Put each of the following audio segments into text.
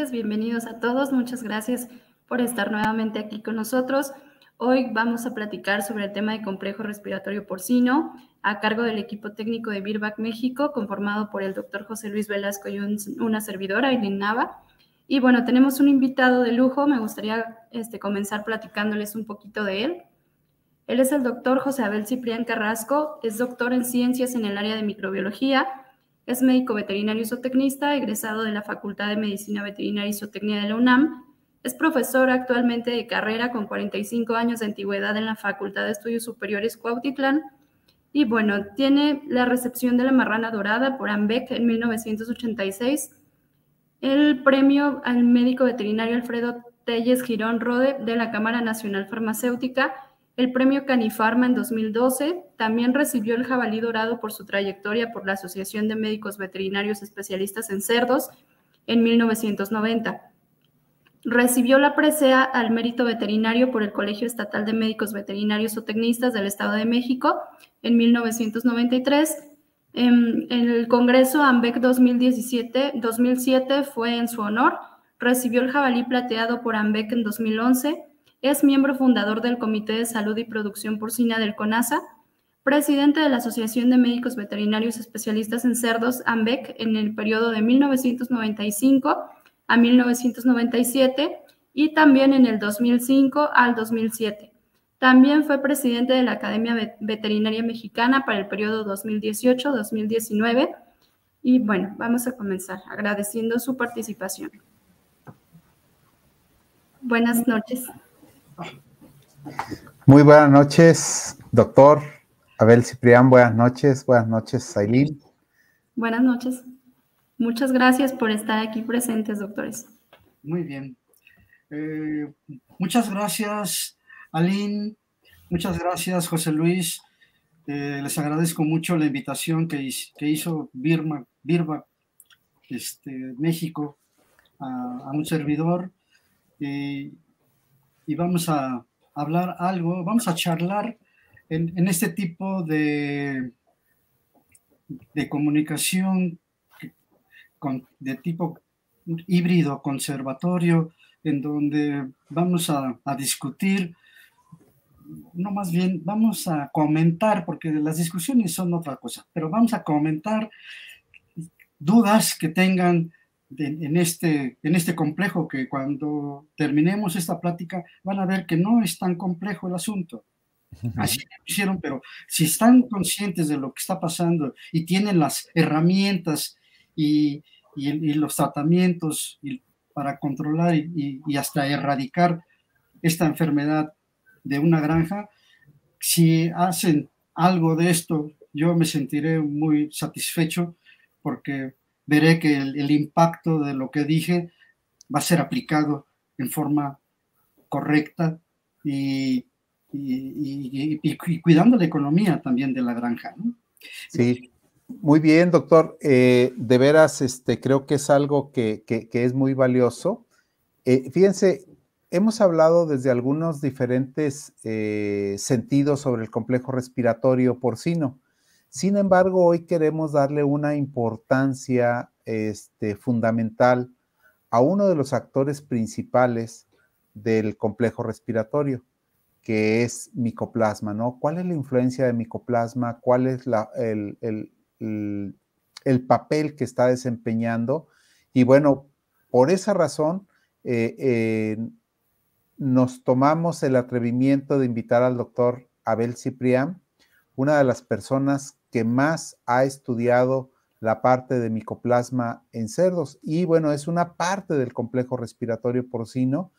noches, bienvenidos a todos. Muchas gracias por estar nuevamente aquí con nosotros. Hoy vamos a platicar sobre el tema de complejo respiratorio porcino a cargo del equipo técnico de Birbac México, conformado por el doctor José Luis Velasco y una servidora, Aileen Nava. Y bueno, tenemos un invitado de lujo, me gustaría este, comenzar platicándoles un poquito de él. Él es el doctor José Abel Ciprián Carrasco, es doctor en ciencias en el área de microbiología, es médico veterinario zootecnista, egresado de la Facultad de Medicina Veterinaria y Zootecnia de la UNAM. Es profesor actualmente de carrera con 45 años de antigüedad en la Facultad de Estudios Superiores Cuautitlán. Y bueno, tiene la recepción de la marrana dorada por AMBEC en 1986, el premio al médico veterinario Alfredo Telles Girón Rode de la Cámara Nacional Farmacéutica el premio Canifarma en 2012. También recibió el jabalí dorado por su trayectoria por la Asociación de Médicos Veterinarios Especialistas en Cerdos en 1990. Recibió la presea al mérito veterinario por el Colegio Estatal de Médicos Veterinarios o Tecnistas del Estado de México en 1993. En, el Congreso AMBEC 2017, 2007 fue en su honor. Recibió el jabalí plateado por AMBEC en 2011 es miembro fundador del Comité de Salud y Producción Porcina del CONASA, presidente de la Asociación de Médicos Veterinarios Especialistas en Cerdos, AMBEC, en el periodo de 1995 a 1997 y también en el 2005 al 2007. También fue presidente de la Academia Veterinaria Mexicana para el periodo 2018-2019. Y bueno, vamos a comenzar agradeciendo su participación. Buenas noches. Muy buenas noches, doctor Abel Ciprián. Buenas noches, buenas noches, Aileen. Buenas noches. Muchas gracias por estar aquí presentes, doctores. Muy bien. Eh, muchas gracias, Aileen. Muchas gracias, José Luis. Eh, les agradezco mucho la invitación que, hizo Birma, Birba, este, México, a, un servidor. Y vamos a, hablar algo, vamos a charlar en, este tipo de, de comunicación de tipo híbrido conservatorio, en donde vamos a, a, discutir, no más bien vamos a comentar, porque las discusiones son otra cosa, pero vamos a comentar dudas que tengan en, este, en este complejo que cuando terminemos esta plática van a ver que no es tan complejo el asunto. Así lo hicieron, pero si están conscientes de lo que está pasando y tienen las herramientas y, y, los tratamientos para controlar y, y, hasta erradicar esta enfermedad de una granja, si hacen algo de esto, yo me sentiré muy satisfecho porque veré que el, impacto de lo que dije va a ser aplicado en forma correcta y, cuidando la economía también de la granja. Sí, muy bien, doctor. Eh, de veras, este, creo que es algo que, es muy valioso. Eh, fíjense, hemos hablado desde algunos diferentes eh, sentidos sobre el complejo respiratorio porcino. Sin embargo, hoy queremos darle una importancia este, fundamental a uno de los actores principales del complejo respiratorio, que es micoplasma, ¿no? ¿Cuál es la influencia de micoplasma? ¿Cuál es el, papel que está desempeñando? Y bueno, por esa razón, eh, eh, nos tomamos el atrevimiento de invitar al doctor Abel Ciprián, una de las personas que más ha estudiado la parte de micoplasma en cerdos y bueno, es una parte del complejo respiratorio porcino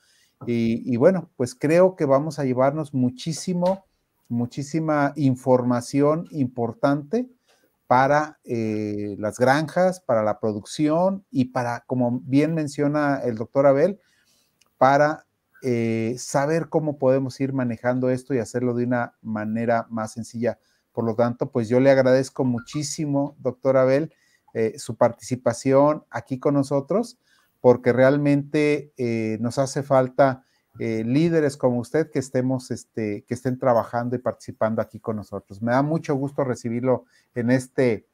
y, bueno, pues creo que vamos a llevarnos muchísimo, muchísima información importante para eh, las granjas, para la producción y para, como bien menciona el doctor Abel, para eh, saber cómo podemos ir manejando esto y hacerlo de una manera más sencilla. Por lo tanto, pues yo le agradezco muchísimo, doctor Abel, eh, su participación aquí con nosotros, porque realmente eh, nos hace falta eh, líderes como usted que estemos, este, que estén trabajando y participando aquí con nosotros. Me da mucho gusto recibirlo en este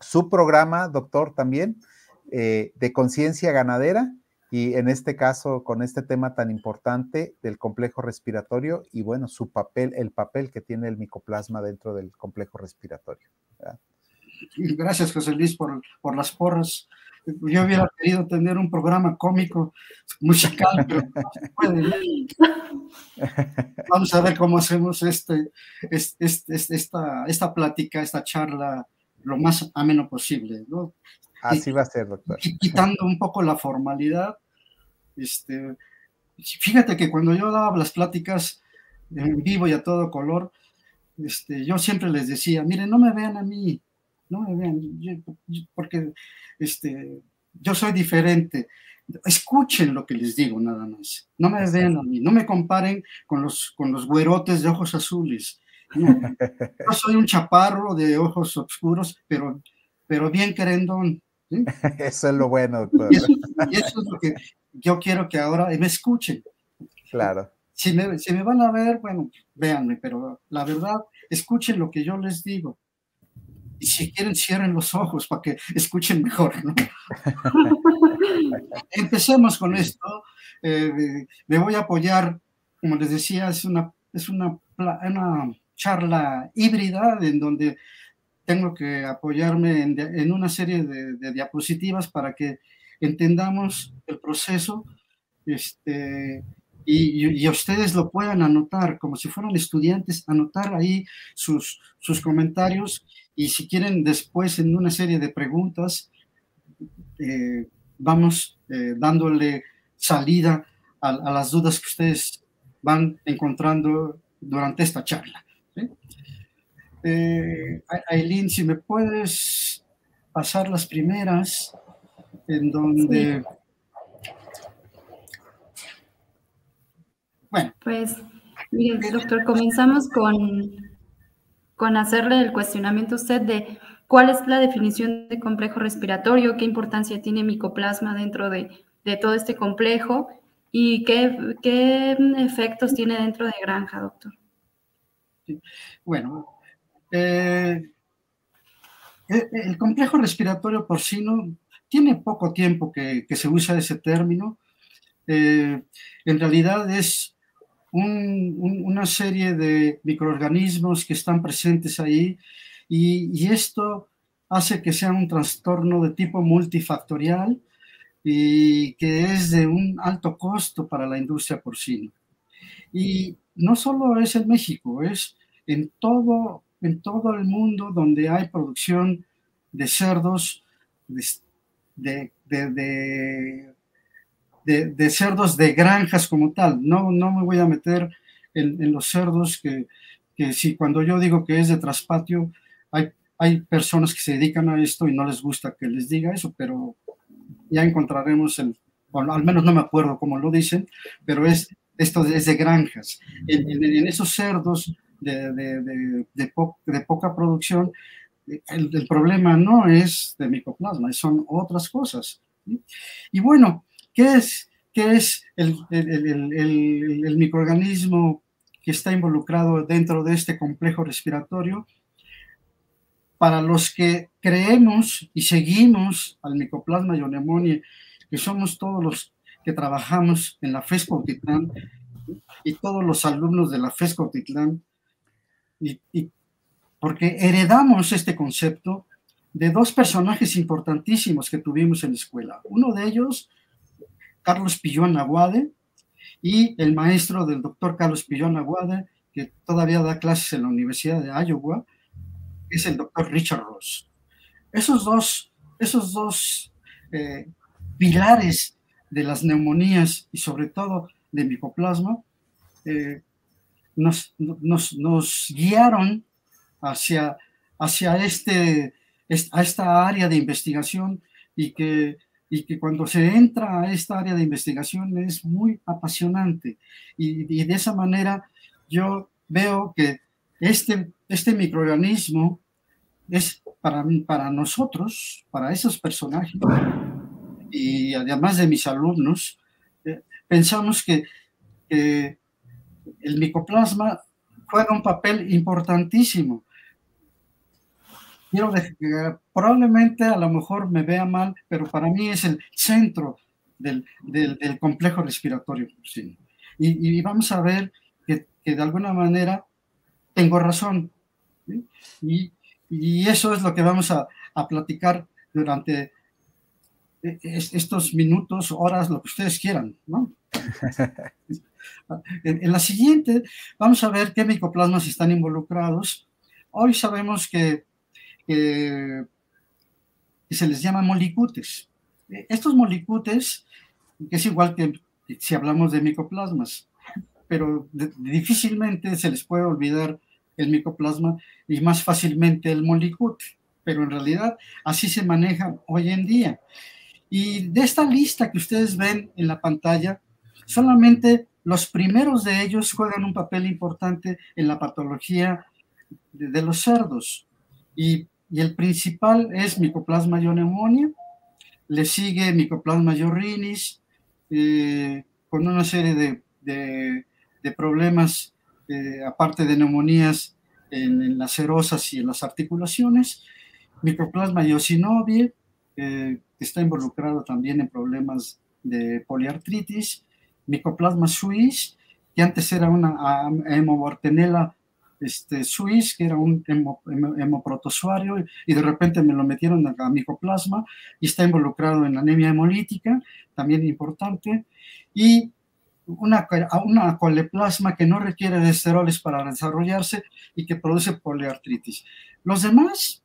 su programa, doctor, también de conciencia ganadera y en este caso con este tema tan importante del complejo respiratorio y bueno, su papel, el papel que tiene el micoplasma dentro del complejo respiratorio. Gracias, José Luis, por, por las porras. Yo hubiera querido tener un programa cómico, musical, pero no se puede. Vamos a ver cómo hacemos este, este, este, esta, esta plática, esta charla, lo más ameno posible. ¿no? Así va a ser, doctor. Quitando un poco la formalidad. Este, fíjate que cuando yo daba las pláticas en vivo y a todo color, este, yo siempre les decía, miren, no me vean a mí, no me vean, porque este, yo soy diferente. Escuchen lo que les digo nada más. No me vean a mí, no me comparen con los, con los güerotes de ojos azules. yo soy un chaparro de ojos oscuros, pero, pero bien querendón. Eso es lo bueno, Y eso, es lo que yo quiero que ahora me escuchen. Claro. Si me, si me van a ver, bueno, véanme, pero la verdad, escuchen lo que yo les digo. Y si quieren, cierren los ojos para que escuchen mejor. Empecemos con esto. Eh, me voy a apoyar, como les decía, es una, es una, una charla híbrida en donde tengo que apoyarme en, una serie de, diapositivas para que entendamos el proceso este, y, ustedes lo puedan anotar como si fueran estudiantes, anotar ahí sus, sus comentarios y si quieren después en una serie de preguntas, eh, vamos eh, dándole salida a, las dudas que ustedes van encontrando durante esta charla. Eh, Aileen, si me puedes pasar las primeras, en donde... Bueno. Pues, mire, doctor, comenzamos con, con hacerle el cuestionamiento a usted de cuál es la definición de complejo respiratorio, qué importancia tiene micoplasma dentro de, de todo este complejo y qué, qué, efectos tiene dentro de granja, doctor. Bueno, eh, eh, el complejo respiratorio porcino tiene poco tiempo que, se usa ese término. Eh, en realidad es una serie de microorganismos que están presentes ahí y, esto hace que sea un trastorno de tipo multifactorial y que es de un alto costo para la industria porcina. Y no solo es en México, es en todo en todo el mundo donde hay producción de cerdos, de, de, cerdos de granjas como tal. No, no me voy a meter en, los cerdos que, que, si cuando yo digo que es de traspatio, hay, hay personas que se dedican a esto y no les gusta que les diga eso, pero ya encontraremos el, bueno, al menos no me acuerdo cómo lo dicen, pero es esto es de granjas. En, en esos cerdos de, de, poca producción, el, problema no es de micoplasma, son otras cosas. Y bueno, ¿qué es, qué es el, el, microorganismo que está involucrado dentro de este complejo respiratorio? Para los que creemos y seguimos al micoplasma y que somos todos los que trabajamos en la FESCO Titlán y todos los alumnos de la FESCO Titlán, y, porque heredamos este concepto de dos personajes importantísimos que tuvimos en la escuela. Uno de ellos, Carlos Pillón Aguade, y el maestro del doctor Carlos Pillón Aguade, que todavía da clases en la Universidad de Iowa, es el doctor Richard Ross. Esos dos, esos dos eh, pilares de las neumonías y sobre todo de micoplasma eh, nos, guiaron hacia, hacia este, a esta área de investigación y que, y que cuando se entra a esta área de investigación es muy apasionante. Y, de esa manera yo veo que este, este microorganismo es para, para nosotros, para esos personajes, y además de mis alumnos, eh, pensamos que el micoplasma juega un papel importantísimo. Quiero probablemente a lo mejor me vea mal, pero para mí es el centro del, complejo respiratorio porcino. Y, vamos a ver que, de alguna manera tengo razón. Y, eso es lo que vamos a, a platicar durante estos minutos, horas, lo que ustedes quieran, ¿no? en, la siguiente vamos a ver qué micoplasmas están involucrados. Hoy sabemos que, se les llama molicutes. E, estos molicutes, que es igual que si hablamos de micoplasmas, pero difícilmente se les puede olvidar el micoplasma y más fácilmente el molicute, pero en realidad así se maneja hoy en día. Y de esta lista que ustedes ven en la pantalla, solamente los primeros de ellos juegan un papel importante en la patología de, los cerdos. Y, el principal es Mycoplasma pneumonia, le sigue Mycoplasma yorrinis, eh, con una serie de, problemas, eh, aparte de neumonías en, las serosas y en las articulaciones, Mycoplasma yosinovie, eh, involucrado también en problemas de poliartritis, Mycoplasma suis, que antes era una hemobortenela este, suis, que era un hemoprotozoario, y de repente me lo metieron a, micoplasma y está involucrado en anemia hemolítica, también importante, y una, una coleplasma que no requiere de esteroles para desarrollarse y que produce poliartritis. Los demás,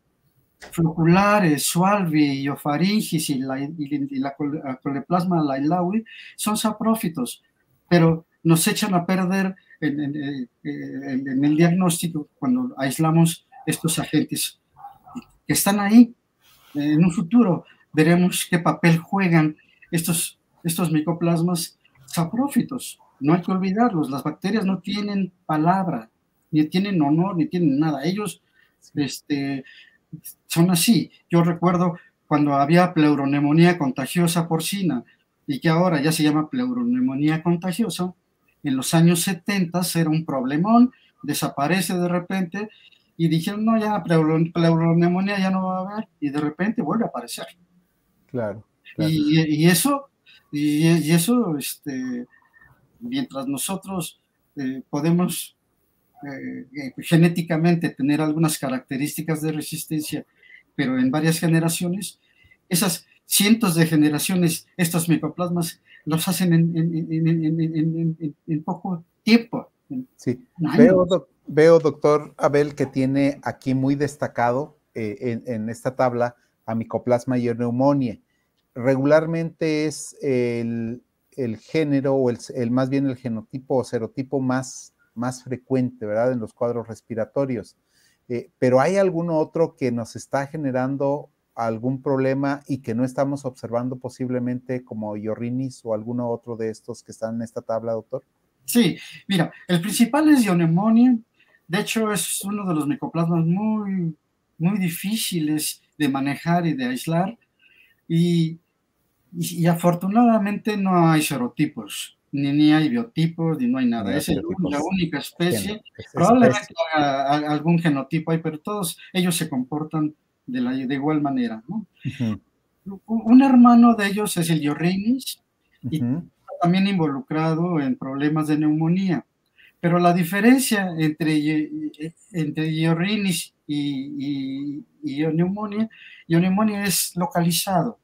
floculares, sualvi, iofaringis y la, y la coleplasma lailaui son saprófitos, pero nos echan a perder en, en, el diagnóstico cuando aislamos estos agentes que están ahí. En un futuro veremos qué papel juegan estos, estos micoplasmas saprófitos. No hay que olvidarlos, las bacterias no tienen palabra, ni tienen honor, ni tienen nada. Ellos este, son así. Yo recuerdo cuando había pleuronemonía contagiosa porcina y que ahora ya se llama pleuronemonía contagiosa, en los años 70 era un problemón, desaparece de repente y dijeron, no, ya pleuronemonía ya no va a haber y de repente vuelve a aparecer. Claro. Y, eso, y, eso, este, mientras nosotros eh, podemos eh, eh, genéticamente tener algunas características de resistencia, pero en varias generaciones, esas cientos de generaciones, estos micoplasmas los hacen en, poco tiempo. Sí, veo, veo, doctor Abel, que tiene aquí muy destacado eh, en, esta tabla a micoplasma y neumonía. Regularmente es el, género o el, el, más bien el genotipo o serotipo más más frecuente, ¿verdad? En los cuadros respiratorios. Eh, pero hay algún otro que nos está generando algún problema y que no estamos observando posiblemente como Yorrinis o alguno otro de estos que están en esta tabla, doctor? Sí, mira, el principal es Ionemonia. De hecho, es uno de los micoplasmas muy, muy difíciles de manejar y de aislar. Y, y afortunadamente no hay serotipos ni, ni hay biotipos, ni no hay nada. es la única especie. Probablemente algún genotipo hay, pero todos ellos se comportan de, la, de igual manera. Un hermano de ellos es el Yorrinis, y también involucrado en problemas de neumonía. Pero la diferencia entre, entre Yorrinis y, y, y neumonía, neumonía es localizado.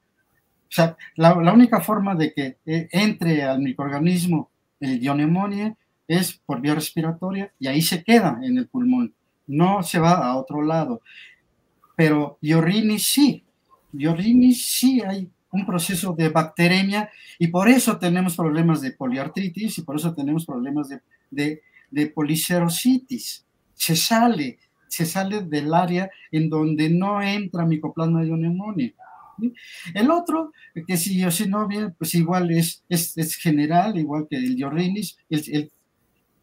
O sea, la, única forma de que eh, entre al microorganismo el dionemonia es por vía respiratoria y ahí se queda en el pulmón, no se va a otro lado. Pero Diorrinis sí, Diorrinis sí hay un proceso de bacteremia y por eso tenemos problemas de poliartritis y por eso tenemos problemas de, de, de policerositis. Se sale, se sale del área en donde no entra micoplasma de El otro, que si yo si no bien, pues igual es, es, general, igual que el diorrinis, él,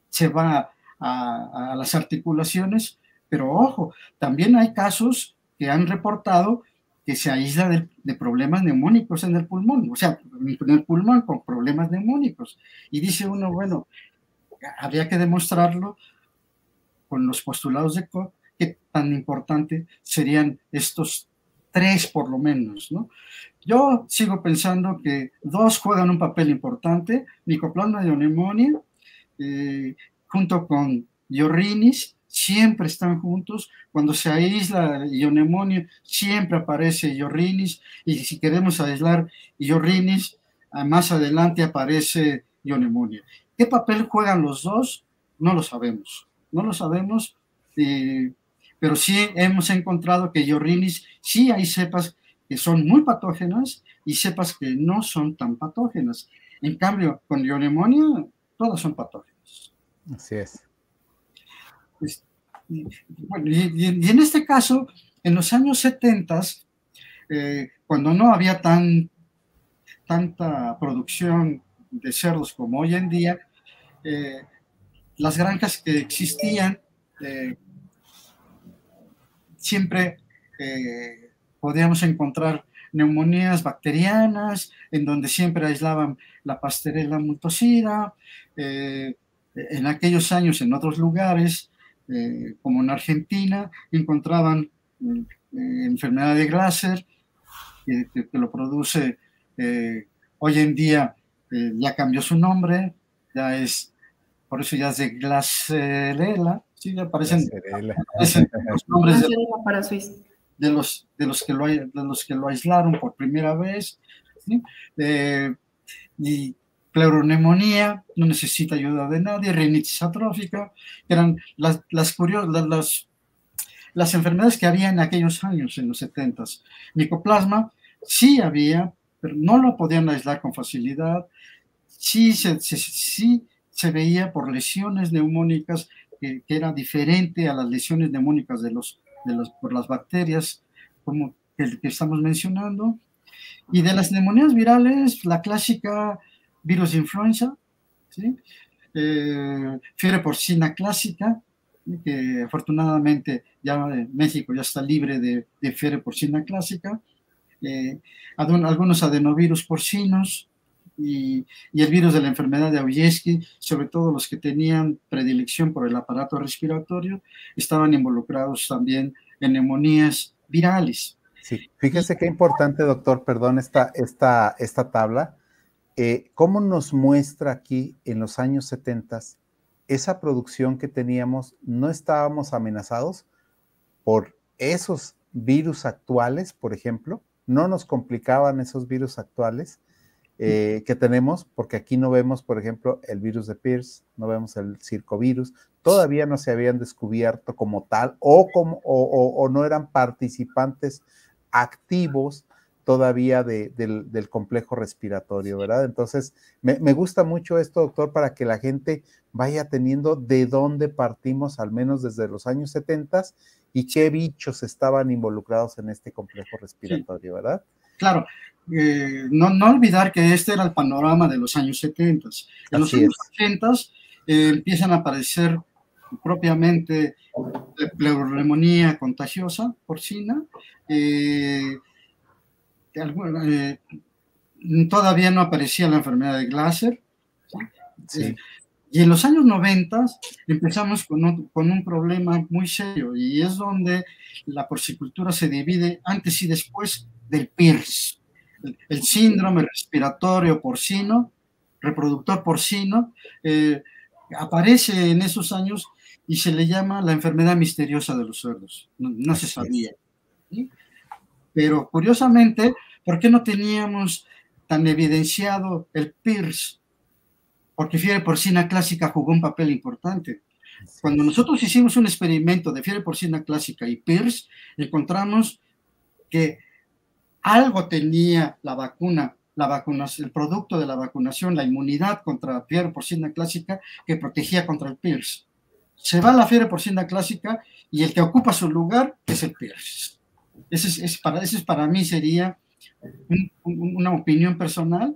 se va a, las articulaciones, pero ojo, también hay casos que han reportado que se aísla de, problemas neumónicos en el pulmón, o sea, en el pulmón con problemas neumónicos. Y dice uno, bueno, habría que demostrarlo con los postulados de Koch, qué tan importante serían estos tres por lo menos, ¿no? Yo sigo pensando que dos juegan un papel importante, Mycoplasma pneumoniae, eh, junto con Yorrinis, siempre están juntos. Cuando se aísla ionemonio, siempre aparece Yorrinis, y si queremos aislar Yorrinis, ah, más adelante aparece ionemonio. ¿Qué papel juegan los dos? No lo sabemos. No lo sabemos, eh, pero sí hemos encontrado que Yorrinis, sí hay cepas que son muy patógenas y cepas que no son tan patógenas. En cambio, con ionemonio, todas son patógenas. Así es. Pues, bueno, y, en este caso, en los años 70, eh, cuando no había tan, tanta producción de cerdos como hoy en día, eh, las granjas que existían eh, siempre podíamos encontrar neumonías bacterianas, en donde siempre aislaban la pastorela multocida. en aquellos años, en otros lugares, eh, como en Argentina, encontraban eh, enfermedad de Glaser, que, lo produce eh, hoy en día, ya cambió su nombre, ya es, por eso ya es de Glacerela, sí, aparecen, los nombres de, los, de, los que lo, de los que lo aislaron por primera vez, ¿sí? y pleuronemonía, no necesita ayuda de nadie, rinitis atrófica, eran las, las, las, las enfermedades que había en aquellos años, en los 70. Micoplasma sí había, pero no lo podían aislar con facilidad, sí se, sí se veía por lesiones neumónicas que, era diferente a las lesiones neumónicas de los, de los, por las bacterias, como el que estamos mencionando. Y de las neumonías virales, la clásica virus influenza, ¿sí? Eh, fiebre porcina clásica, que afortunadamente ya México ya está libre de, de fiebre porcina clásica, eh, algunos adenovirus porcinos y, y, el virus de la enfermedad de Aujewski, sobre todo los que tenían predilección por el aparato respiratorio, estaban involucrados también en neumonías virales. Sí, fíjese qué importante, doctor, perdón, esta, esta, esta tabla eh, ¿cómo nos muestra aquí en los años 70 esa producción que teníamos? No estábamos amenazados por esos virus actuales, por ejemplo, no nos complicaban esos virus actuales eh, que tenemos, porque aquí no vemos, por ejemplo, el virus de Pierce, no vemos el circovirus, todavía no se habían descubierto como tal o, como, o no eran participantes activos todavía del, complejo respiratorio, ¿verdad? Entonces, me, gusta mucho esto, doctor, para que la gente vaya teniendo de dónde partimos, al menos desde los años 70 y qué bichos estaban involucrados en este complejo respiratorio, ¿verdad? Claro, eh, no, olvidar que este era el panorama de los años 70. En los años 80 eh, empiezan a aparecer propiamente la pleuronemonía contagiosa porcina, eh, eh, todavía no aparecía la enfermedad de Glaser. Eh, y en los años 90 empezamos con un, con un, problema muy serio y es donde la porcicultura se divide antes y después del PIRS, el, síndrome respiratorio porcino, reproductor porcino, eh, aparece en esos años y se le llama la enfermedad misteriosa de los cerdos. No, se sabía. Pero curiosamente, ¿por qué no teníamos tan evidenciado el PIRS? Porque fiebre porcina clásica jugó un papel importante. Cuando nosotros hicimos un experimento de fiebre porcina clásica y PIRS, encontramos que algo tenía la vacuna, la vacunación, el producto de la vacunación, la inmunidad contra fiebre porcina clásica que protegía contra el PIRS. Se va la fiebre porcina clásica y el que ocupa su lugar es el PIRS. Ese es, para mí sería una opinión personal,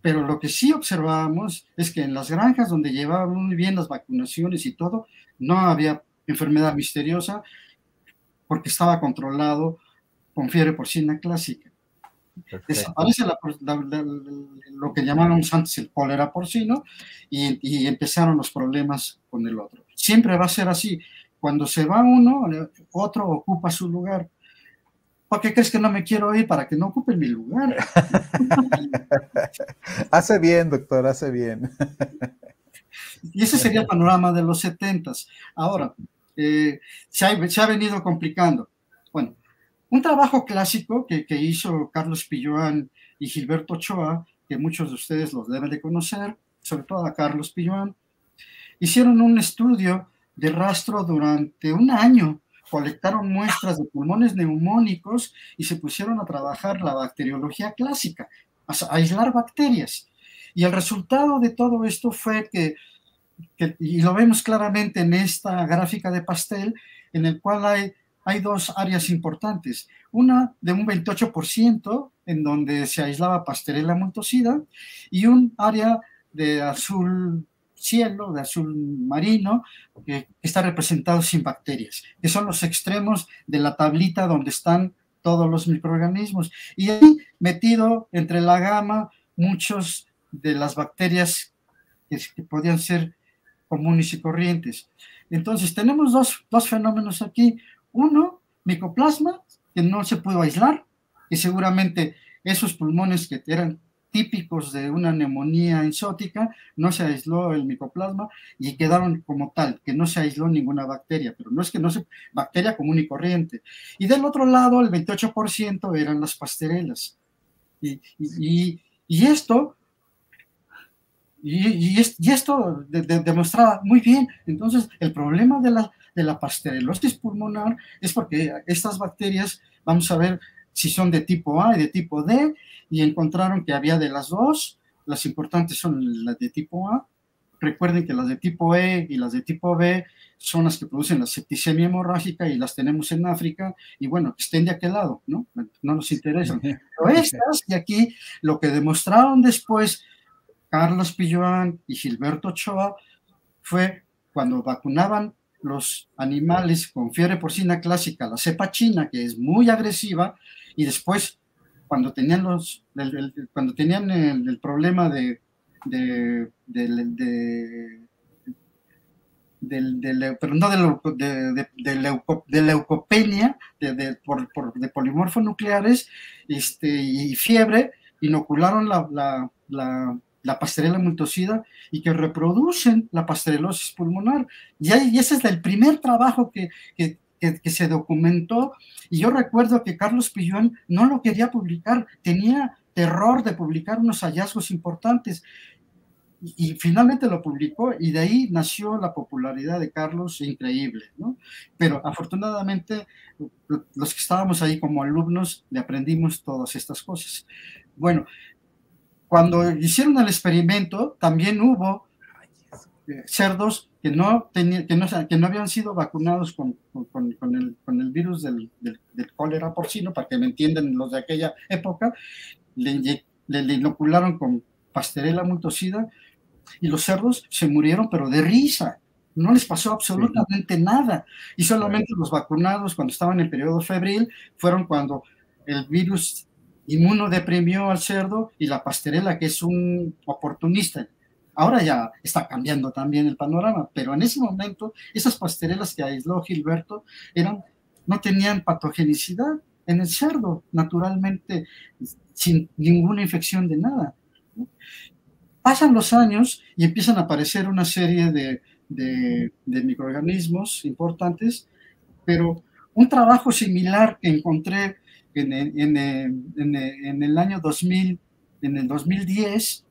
pero lo que sí observábamos es que en las granjas donde llevaban muy bien las vacunaciones y todo, no había enfermedad misteriosa porque estaba controlado con fiebre porcina clásica. Desaparece lo que llamábamos antes el cólera porcino y, y empezaron los problemas con el otro. Siempre va a ser así. Cuando se va uno, otro ocupa su lugar ¿Por qué crees que no me quiero ir para que no ocupen mi lugar? hace bien, doctor, hace bien. y ese sería el panorama de los setentas. Ahora, eh, se, ha, venido complicando. Bueno, un trabajo clásico que, hizo Carlos Pilloán y Gilberto Ochoa, que muchos de ustedes los deben de conocer, sobre todo a Carlos Pilloán, hicieron un estudio de rastro durante un año colectaron muestras de pulmones neumónicos y se pusieron a trabajar la bacteriología clásica, a aislar bacterias. Y el resultado de todo esto fue que, y lo vemos claramente en esta gráfica de pastel, en el cual hay, hay dos áreas importantes. Una de un 28%, en donde se aislaba Pasteurella multocida, y un área de azul cielo, de azul marino, que está representado sin bacterias, que son los extremos de la tablita donde están todos los microorganismos. Y ahí metido entre la gama muchos de las bacterias que, podían ser comunes y corrientes. Entonces tenemos dos, dos fenómenos aquí. Uno, micoplasma, que no se pudo aislar, y seguramente esos pulmones que eran típicos de una neumonía ensótica, no se aisló el micoplasma y quedaron como tal, que no se aisló ninguna bacteria, pero no es que no se, bacteria común y corriente. Y del otro lado, el 28% eran las pasterelas. Y, y, esto, y, esto demostraba muy bien, entonces el problema de la, de la pasterelosis pulmonar es porque estas bacterias, vamos a ver, si son de tipo A y de tipo D, y encontraron que había de las dos, las importantes son las de tipo A. Recuerden que las de tipo E y las de tipo B son las que producen la septicemia hemorrágica y las tenemos en África, y bueno, estén de aquel lado, ¿no? No nos interesan. Pero estas de aquí, lo que demostraron después Carlos Pilloán y Gilberto Ochoa fue cuando vacunaban los animales con fiebre porcina clásica, la cepa china, que es muy agresiva, y después cuando tenían los el, cuando tenían el, problema de de, de, de, pero no de, leucopenia, de, por, por, de polimorfonucleares este, y fiebre, inocularon la, la, la, la pastorela multocida y que reproducen la pasterelosis pulmonar. Y, ese es el primer trabajo que, se documentó. Y yo recuerdo que Carlos Pillón no lo quería publicar, tenía terror de publicar unos hallazgos importantes. Y, finalmente lo publicó y de ahí nació la popularidad de Carlos increíble, ¿no? Pero afortunadamente los que estábamos ahí como alumnos le aprendimos todas estas cosas. Bueno, cuando hicieron el experimento también hubo cerdos que no, tenía, que no, que no habían sido vacunados con, con, con, el, con el, virus del, del, cólera porcino, para que me entiendan los de aquella época, le, le, inocularon con pasterela multocida y los cerdos se murieron, pero de risa. No les pasó absolutamente nada. Y solamente los vacunados, cuando estaban en periodo febril, fueron cuando el virus inmunodeprimió al cerdo y la pasterela, que es un oportunista, Ahora ya está cambiando también el panorama, pero en ese momento esas pasterelas que aisló Gilberto eran, no tenían patogenicidad en el cerdo, naturalmente, sin ninguna infección de nada. Pasan los años y empiezan a aparecer una serie de, microorganismos importantes, pero un trabajo similar que encontré en, en, en, en el año 2000, en el 2010,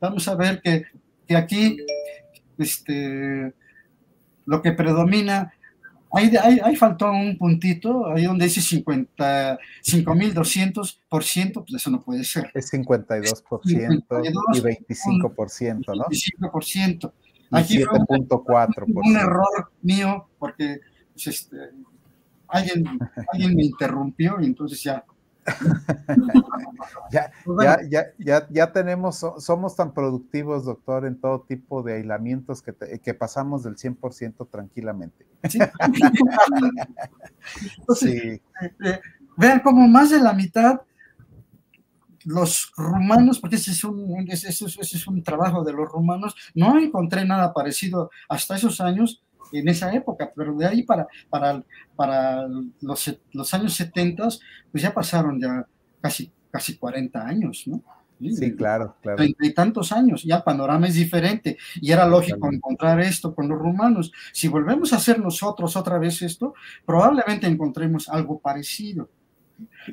vamos a ver que, aquí este, lo que predomina, ahí, ahí, faltó un puntito, ahí donde dice 55.200%, pues eso no puede ser. Es 52%, y 25%, ¿no? 25%. Aquí fue un, error mío porque pues, este, alguien, alguien me interrumpió y entonces ya Pues ya, ya, ya, ya, tenemos, somos tan productivos, doctor, en todo tipo de aislamientos que, que pasamos del 100% tranquilamente. Sí. Eh, eh, vean como más de la mitad los rumanos, porque ese es, un, ese, es un trabajo de los rumanos, no encontré nada parecido hasta esos años en esa época, pero de ahí para, para, para los, los años 70, pues ya pasaron ya casi, casi 40 años, ¿no? Sí, claro, claro. Treinta y tantos años, ya el panorama es diferente y era lógico encontrar esto con los rumanos. Si volvemos a hacer nosotros otra vez esto, probablemente encontremos algo parecido.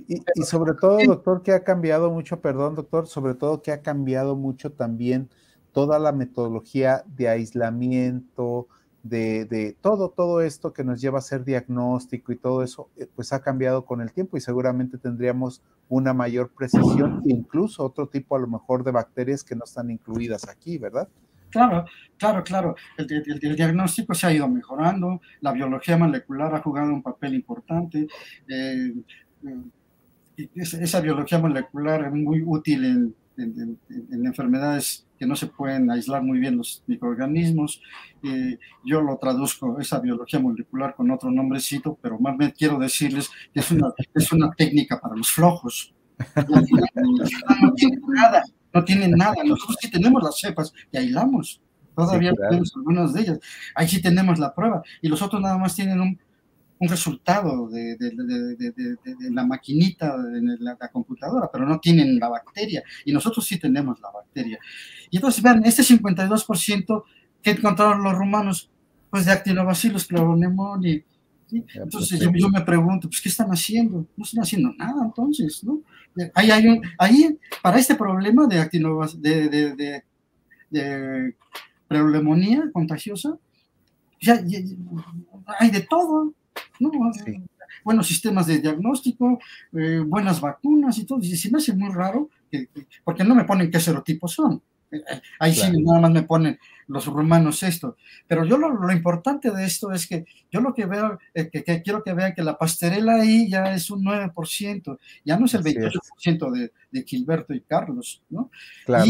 Y, y, sobre todo, doctor, que ha cambiado mucho, perdón, doctor, sobre todo que ha cambiado mucho también toda la metodología de aislamiento, de, todo, todo esto que nos lleva a hacer diagnóstico y todo eso, eh, pues ha cambiado con el tiempo y seguramente tendríamos una mayor precisión, incluso otro tipo a lo mejor de bacterias que no están incluidas aquí, ¿verdad? Claro, claro, claro. El, diagnóstico se ha ido mejorando, la biología molecular ha jugado un papel importante. Eh, eh, esa, biología molecular es muy útil en, en enfermedades que no se pueden aislar muy bien los microorganismos. Eh, yo lo traduzco, esa biología molecular, con otro nombrecito, pero más bien quiero decirles que es una, es una técnica para los flojos. No tienen nada, no tienen nada. Nosotros sí tenemos las cepas y aislamos. Todavía tenemos algunas de ellas. Ahí sí tenemos la prueba. Y los otros nada más tienen un, un resultado de, de, de, de, la maquinita, en la, computadora, pero no tienen la bacteria. Y nosotros sí tenemos la bacteria. Y entonces, vean, este 52% que encontraron los rumanos, pues de actinobacillus pleuronemoni. Entonces yo, yo, me pregunto, pues, ¿qué están haciendo? No están haciendo nada, entonces, ¿no? Ahí, hay un, ahí para este problema de actinobacillus, de, de, de, de pleuronemonía contagiosa, ya, ya, hay de todo. ¿No? Buenos sistemas de diagnóstico, eh, buenas vacunas y todo. Y se me hace muy raro, que, porque no me ponen qué serotipos son. Eh, eh, ahí sí nada más me ponen los rumanos esto. Pero yo lo, importante de esto es que yo lo que veo, que, quiero que vean que la pastorela ahí ya es un 9%, ya no es el 28% de, de, Gilberto y Carlos, ¿no? Claro.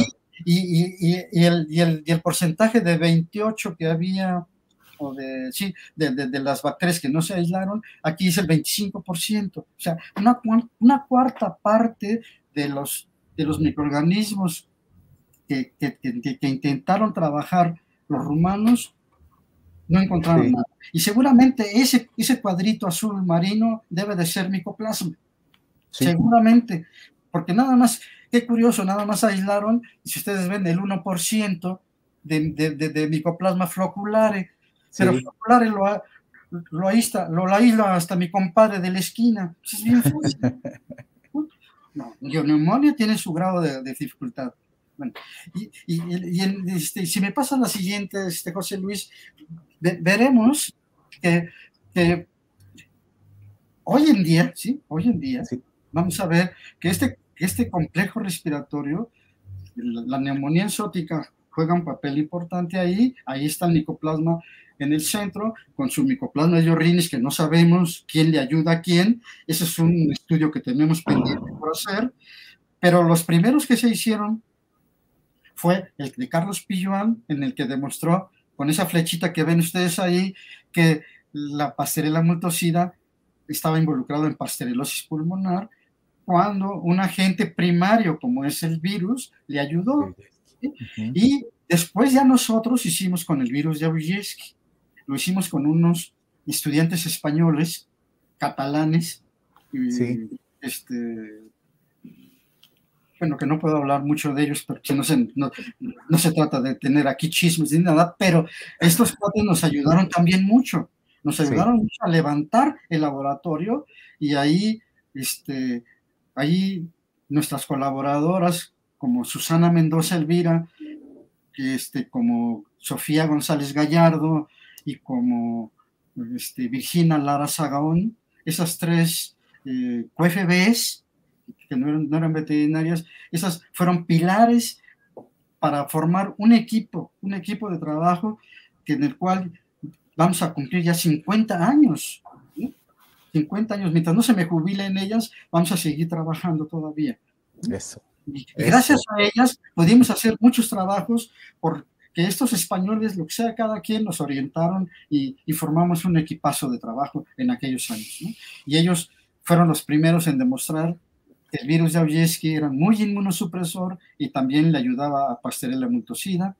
Y, y, y, el, y, el, y el porcentaje de 28 que había o de, sí, de, de, las bacterias que no se aislaron, aquí es el 25%, o sea, una, una cuarta parte de los, de los microorganismos que, que, que, intentaron trabajar los rumanos no encontraron nada. Y seguramente ese, ese cuadrito azul marino debe de ser micoplasma. Seguramente, porque nada más, qué curioso, nada más aislaron, si ustedes ven, el 1% de, de, de, de micoplasma floculare, pero lo, lo, aísla, lo aísla hasta mi compadre de la esquina. Pues es bien fácil. no, neumonía tiene su grado de, dificultad. Bueno, y, y, este, si me pasa la siguiente, este, José Luis, veremos que, que, hoy en día, ¿sí? Hoy en día, vamos a ver que este, este complejo respiratorio, la, la neumonía exótica, juega un papel importante ahí, ahí está el micoplasma en el centro con su micoplasma de orines que no sabemos quién le ayuda a quién. Ese es un estudio que tenemos pendiente por hacer. Pero los primeros que se hicieron fue el de Carlos Pilluan, en el que demostró con esa flechita que ven ustedes ahí que la pastorela multocida estaba involucrado en pasterelosis pulmonar cuando un agente primario como es el virus le ayudó. Y después ya nosotros hicimos con el virus de Abuyeski lo hicimos con unos estudiantes españoles, catalanes, y, este, bueno, que no puedo hablar mucho de ellos porque no se, no, se trata de tener aquí chismes ni nada, pero estos cuatro nos ayudaron también mucho, nos ayudaron mucho a levantar el laboratorio y ahí, este, ahí nuestras colaboradoras como Susana Mendoza Elvira, este, como Sofía González Gallardo, y como este, Virginia Lara Sagaón, esas tres eh, QFBs, que no eran, no eran veterinarias, esas fueron pilares para formar un equipo, un equipo de trabajo que en el cual vamos a cumplir ya 50 años. 50 años, mientras no se me jubilen ellas, vamos a seguir trabajando todavía. Eso. Y gracias a ellas pudimos hacer muchos trabajos por que estos españoles, lo que sea cada quien, nos orientaron y, formamos un equipazo de trabajo en aquellos años. Y ellos fueron los primeros en demostrar que el virus de Aujewski era muy inmunosupresor y también le ayudaba a Pastorela multocida.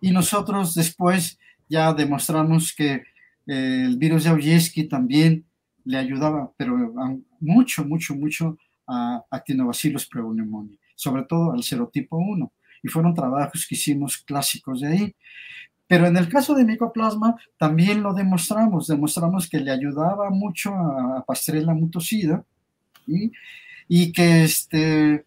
Y nosotros después ya demostramos que el virus de Oyeski también le ayudaba, pero mucho, mucho, mucho a Actinobacillus pneumoniae, sobre todo al serotipo 1. Y fueron trabajos que hicimos clásicos de ahí. Pero en el caso de micoplasma también lo demostramos, demostramos que le ayudaba mucho a Pastrella mutocida y que este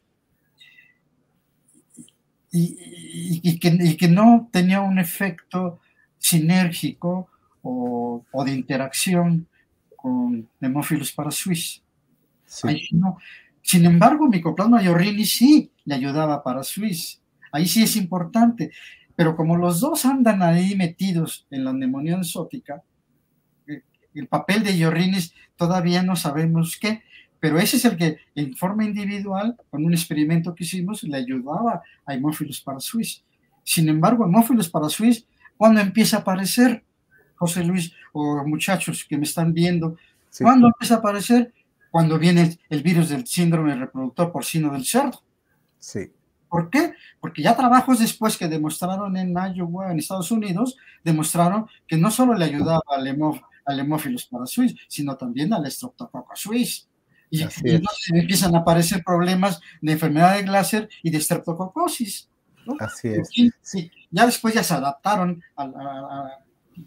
y, que, no tenía un efecto sinérgico o, de interacción con Hemophilus parasuis. Sin embargo, Mycoplasma yorrini sí le ayudaba para Swiss. Ahí sí es importante. Pero como los dos andan ahí metidos en la neumonía ensótica, eh, el papel de Yorrinis todavía no sabemos qué, pero ese es el que en forma individual, con un experimento que hicimos, le ayudaba a Hemophilus parasuis. Sin embargo, Hemophilus parasuis, cuando empieza a aparecer, José Luis o muchachos que me están viendo, ¿cuándo empieza a aparecer? Cuando viene el, virus del síndrome reproductor porcino del cerdo. Sí. ¿Por qué? Porque ya trabajos después que demostraron en Iowa, en Estados Unidos, demostraron que no solo le ayudaba al, al Hemophilus parasuis, sino también al Streptococcus suis. Y, entonces empiezan a aparecer problemas de enfermedad de Glaser y de streptococosis. Así es. sí, ya después ya se adaptaron,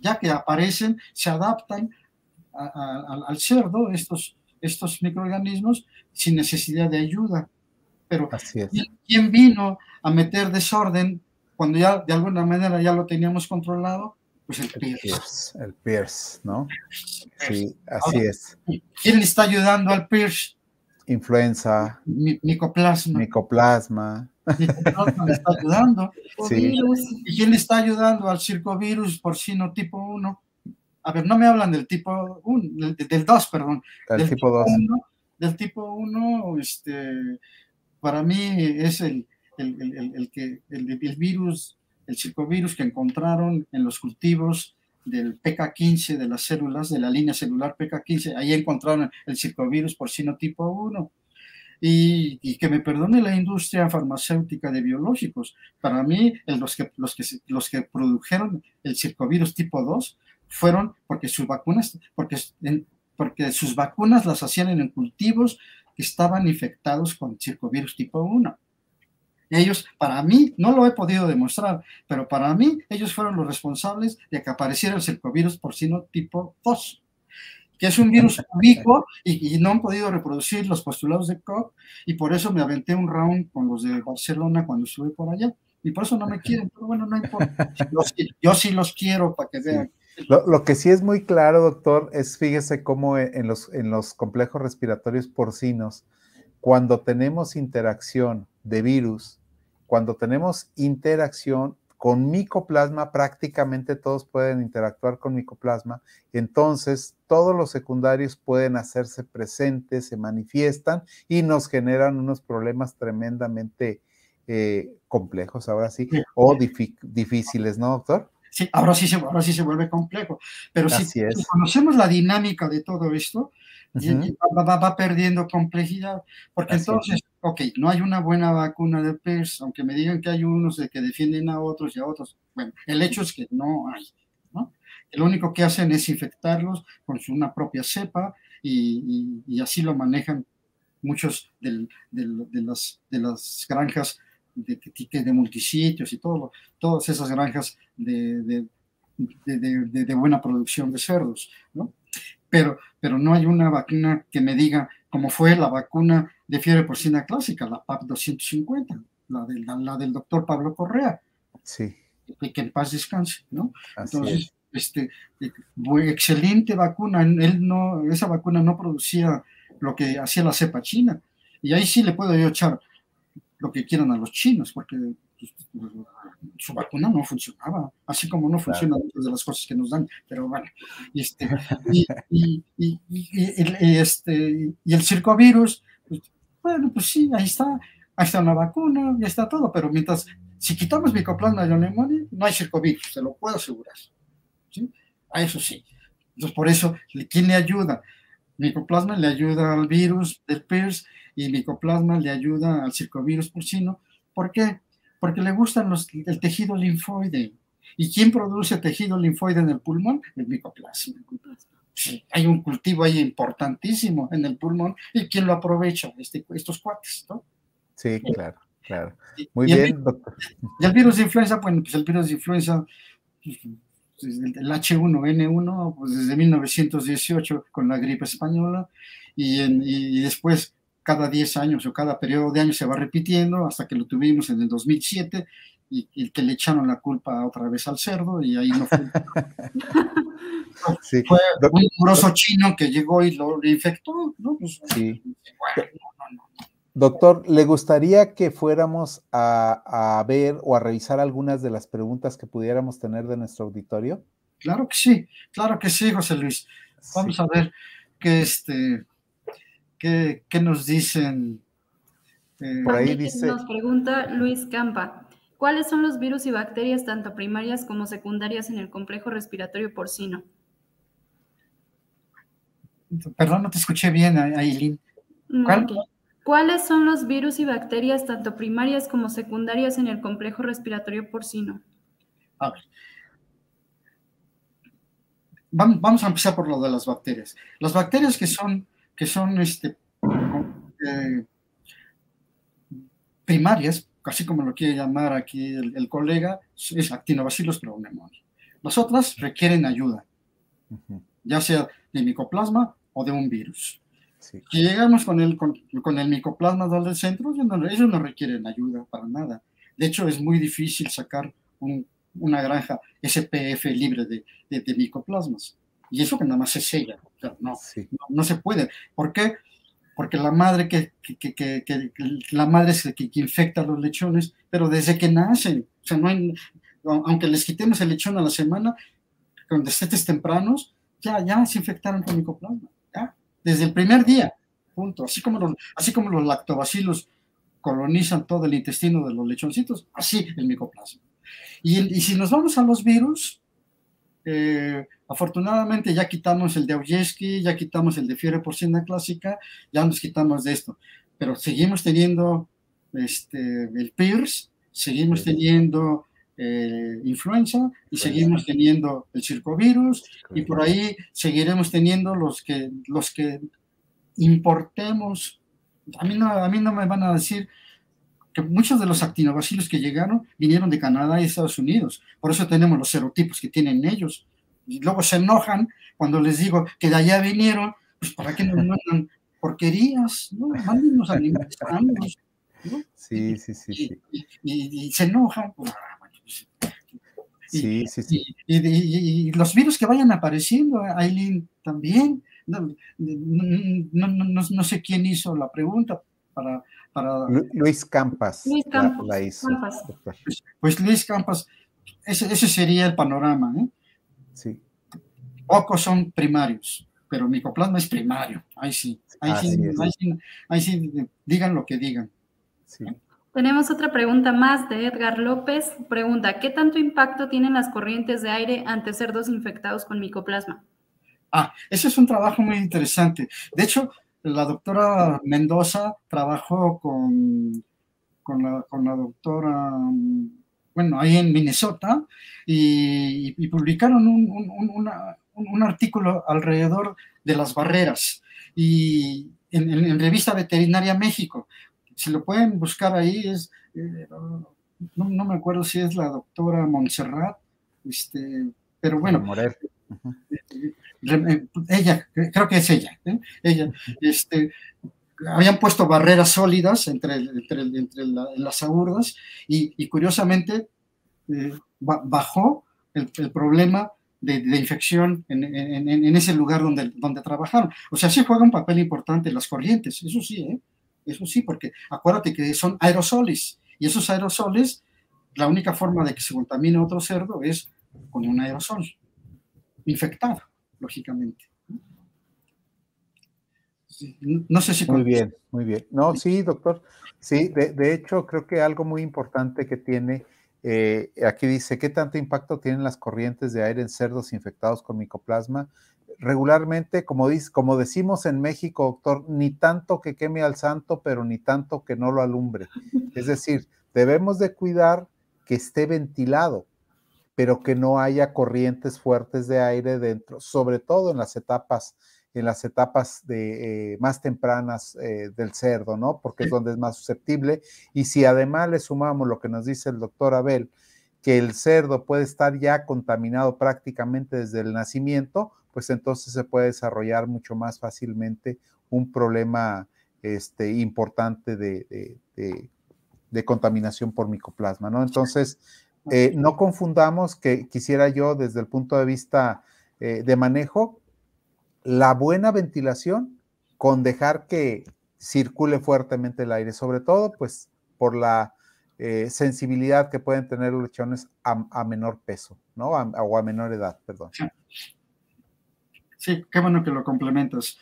ya que aparecen, se adaptan al cerdo estos, estos microorganismos sin necesidad de ayuda. Pero ¿quién vino a meter desorden cuando ya de alguna manera ya lo teníamos controlado? Pues el, Pierce. El Pierce, ¿no? Sí, así es. ¿Quién le está ayudando al Pierce? Influenza. micoplasma. Micoplasma. Micoplasma le está ayudando. Sí. ¿Y quién le está ayudando al circovirus porcino tipo 1? A ver, no me hablan del tipo 1, del, 2, perdón. del tipo 2. del tipo 1, este, para mí es el, el, el que el, virus el circovirus que encontraron en los cultivos del PK15 de las células, de la línea celular PK15, ahí encontraron el circovirus porcino tipo 1. Y, que me perdone la industria farmacéutica de biológicos. Para mí, los, que, los, que, los que produjeron el circovirus tipo 2 fueron porque sus vacunas, porque, porque sus vacunas las hacían en cultivos estaban infectados con circovirus tipo 1. Ellos, para mí, no lo he podido demostrar, pero para mí, ellos fueron los responsables de que apareciera el circovirus porcino tipo 2, que es un virus ubicuo y, no han podido reproducir los postulados de Koch, y por eso me aventé un round con los de Barcelona cuando estuve por allá. Y por eso no me quieren, pero bueno, no importa. yo sí los quiero para que vean. Lo, que sí es muy claro, doctor, es fíjese cómo en los, en los complejos respiratorios porcinos, cuando tenemos interacción de virus cuando tenemos interacción con micoplasma, prácticamente todos pueden interactuar con micoplasma, entonces todos los secundarios pueden hacerse presentes, se manifiestan y nos generan unos problemas tremendamente eh, complejos, ahora sí, o difíciles, ¿no, doctor? Sí, ahora sí, se, ahora sí se vuelve complejo, pero si, conocemos la dinámica de todo esto, va, perdiendo complejidad, porque entonces ok, no hay una buena vacuna de PERS, aunque me digan que hay unos de que defienden a otros y a otros. Bueno, el hecho es que no hay, ¿no? Lo único que hacen es infectarlos con una propia cepa y, así lo manejan muchos de, las, de las granjas de, de multisitios y todo, todas esas granjas de, de, buena producción de cerdos, ¿no? Pero, pero no hay una vacuna que me diga cómo fue la vacuna de fiebre porcina clásica, la PAP 250, la, de, la, del doctor Pablo Correa. Sí. Que, en paz descanse, ¿no? Entonces, este, excelente vacuna. Él no, esa vacuna no producía lo que hacía la cepa china. Y ahí sí le puedo yo echar lo que quieran a los chinos, porque pues, su vacuna no funcionaba, así como no funcionan muchas de las cosas que nos dan, pero bueno, este, y, y, y, y este, y el circovirus, pues, bueno, pues sí, ahí está, ahí está la vacuna, ya está todo, pero mientras, si quitamos micoplasma de neumonía, no hay circovirus, se lo puedo asegurar. ¿sí? A eso sí. Entonces, por eso, ¿quién le ayuda? Micoplasma le ayuda al virus del PIRS y micoplasma le ayuda al circovirus porcino. ¿Por qué? Porque le gustan los, el tejido linfoide. ¿Y quién produce tejido linfoide en el pulmón? El micoplasma. Sí, hay un cultivo ahí importantísimo en el pulmón y quién lo aprovecha, este, estos cuates, ¿no? Sí, claro, claro. Muy bien, doctor. Y el virus de influenza, bueno, pues el virus de influenza, pues, el H1N1, pues desde 1918 con la gripe española, y, y después cada 10 años o cada periodo de años se va repitiendo hasta que lo tuvimos en el 2007 y, que le echaron la culpa otra vez al cerdo y ahí no fue. Fue un grosso chino que llegó y lo infectó, ¿no? Pues, sí. Doctor, ¿le gustaría que fuéramos a, ver o a revisar algunas de las preguntas que pudiéramos tener de nuestro auditorio? Claro que sí, claro que sí, José Luis. Vamos a ver qué, este, qué, nos dicen. Eh, Por ahí dice. Nos pregunta Luis Campa. ¿Cuáles son los virus y bacterias tanto primarias como secundarias en el complejo respiratorio porcino? Perdón, no te escuché bien, Aileen. Mm, ¿Cuáles son los virus y bacterias tanto primarias como secundarias en el complejo respiratorio porcino? A ver. Vamos a empezar por lo de las bacterias. Las bacterias que son, que son este, eh, primarias así como lo quiere llamar aquí el, colega, es actinobacillus pneumoniae. Las otras requieren ayuda, ya sea de micoplasma o de un virus. Si llegamos con el, con, el micoplasma del centro, ellos no, requieren ayuda para nada. De hecho, es muy difícil sacar una granja SPF libre de, de, micoplasmas. Y eso que nada más es ella. no, no, no, se puede. ¿Por qué? porque la madre que, que, que, que la madre es que, infecta a los lechones, pero desde que nacen, o sea, no hay, aunque les quitemos el lechón a la semana, con destetes tempranos, ya, ya se infectaron con micoplasma, ya, desde el primer día, punto. Así como los, así como los lactobacilos colonizan todo el intestino de los lechoncitos, así el micoplasma. Y, y si nos vamos a los virus, eh, afortunadamente ya quitamos el de Aujeski, ya quitamos el de fiebre porcina clásica, ya nos quitamos de esto, pero seguimos teniendo este, el PIRS, seguimos teniendo eh, influenza y seguimos teniendo el circovirus y por ahí seguiremos teniendo los que, los que importemos. A mí, no, a mí no me van a decir que muchos de los actinobacilos que llegaron vinieron de Canadá y Estados Unidos. Por eso tenemos los serotipos que tienen ellos. Y luego se enojan cuando les digo que de allá vinieron, pues para qué nos mandan porquerías, ¿no? Manden los animales sanos, Sí, sí, sí. Y, se enojan. sí, sí, sí. Y, los virus que vayan apareciendo, Aileen, también. no, no sé quién hizo la pregunta para Luis Campas. Luis Campas. Pues, pues, Luis Campas, ese, sería el panorama. ¿eh? Sí. Pocos son primarios, pero micoplasma es primario. Ahí sí. Ahí, sí, ahí sí, digan lo que digan. Tenemos otra pregunta más de Edgar López. Pregunta, ¿qué tanto impacto tienen las corrientes de aire ante cerdos infectados con micoplasma? Ah, ese es un trabajo muy interesante. De hecho, la doctora Mendoza trabajó con, con, la, con doctora, bueno, ahí en Minnesota, y, publicaron un, artículo alrededor de las barreras y en, Revista Veterinaria México. Si lo pueden buscar ahí, es, eh, no, me acuerdo si es la doctora Montserrat, este, pero bueno, ella, creo que es ella, ¿eh? ella, este, habían puesto barreras sólidas entre, entre, las agudas y, curiosamente eh, bajó el, problema de, infección en, ese lugar donde, donde trabajaron. O sea, sí juega un papel importante las corrientes, eso sí, eso sí, porque acuérdate que son aerosoles y esos aerosoles, la única forma de que se contamine otro cerdo es con un aerosol infectado lógicamente. no sé si... Muy bien, muy bien. No, sí, doctor. Sí, de, hecho, creo que algo muy importante que tiene, eh, aquí dice, ¿qué tanto impacto tienen las corrientes de aire en cerdos infectados con micoplasma? Regularmente, como, dice, como decimos en México, doctor, ni tanto que queme al santo, pero ni tanto que no lo alumbre. Es decir, debemos de cuidar que esté ventilado pero que no haya corrientes fuertes de aire dentro, sobre todo en las etapas en las etapas de, eh, más tempranas eh, del cerdo, ¿no? Porque es donde es más susceptible. Y si además le sumamos lo que nos dice el doctor Abel, que el cerdo puede estar ya contaminado prácticamente desde el nacimiento, pues entonces se puede desarrollar mucho más fácilmente un problema este, importante de, contaminación por micoplasma, ¿no? Entonces, eh, no confundamos que quisiera yo desde el punto de vista de manejo la buena ventilación con dejar que circule fuertemente el aire, sobre todo pues por la eh, sensibilidad que pueden tener los lechones a, menor peso, ¿no? o a menor edad, perdón. Sí. qué bueno que lo complementas.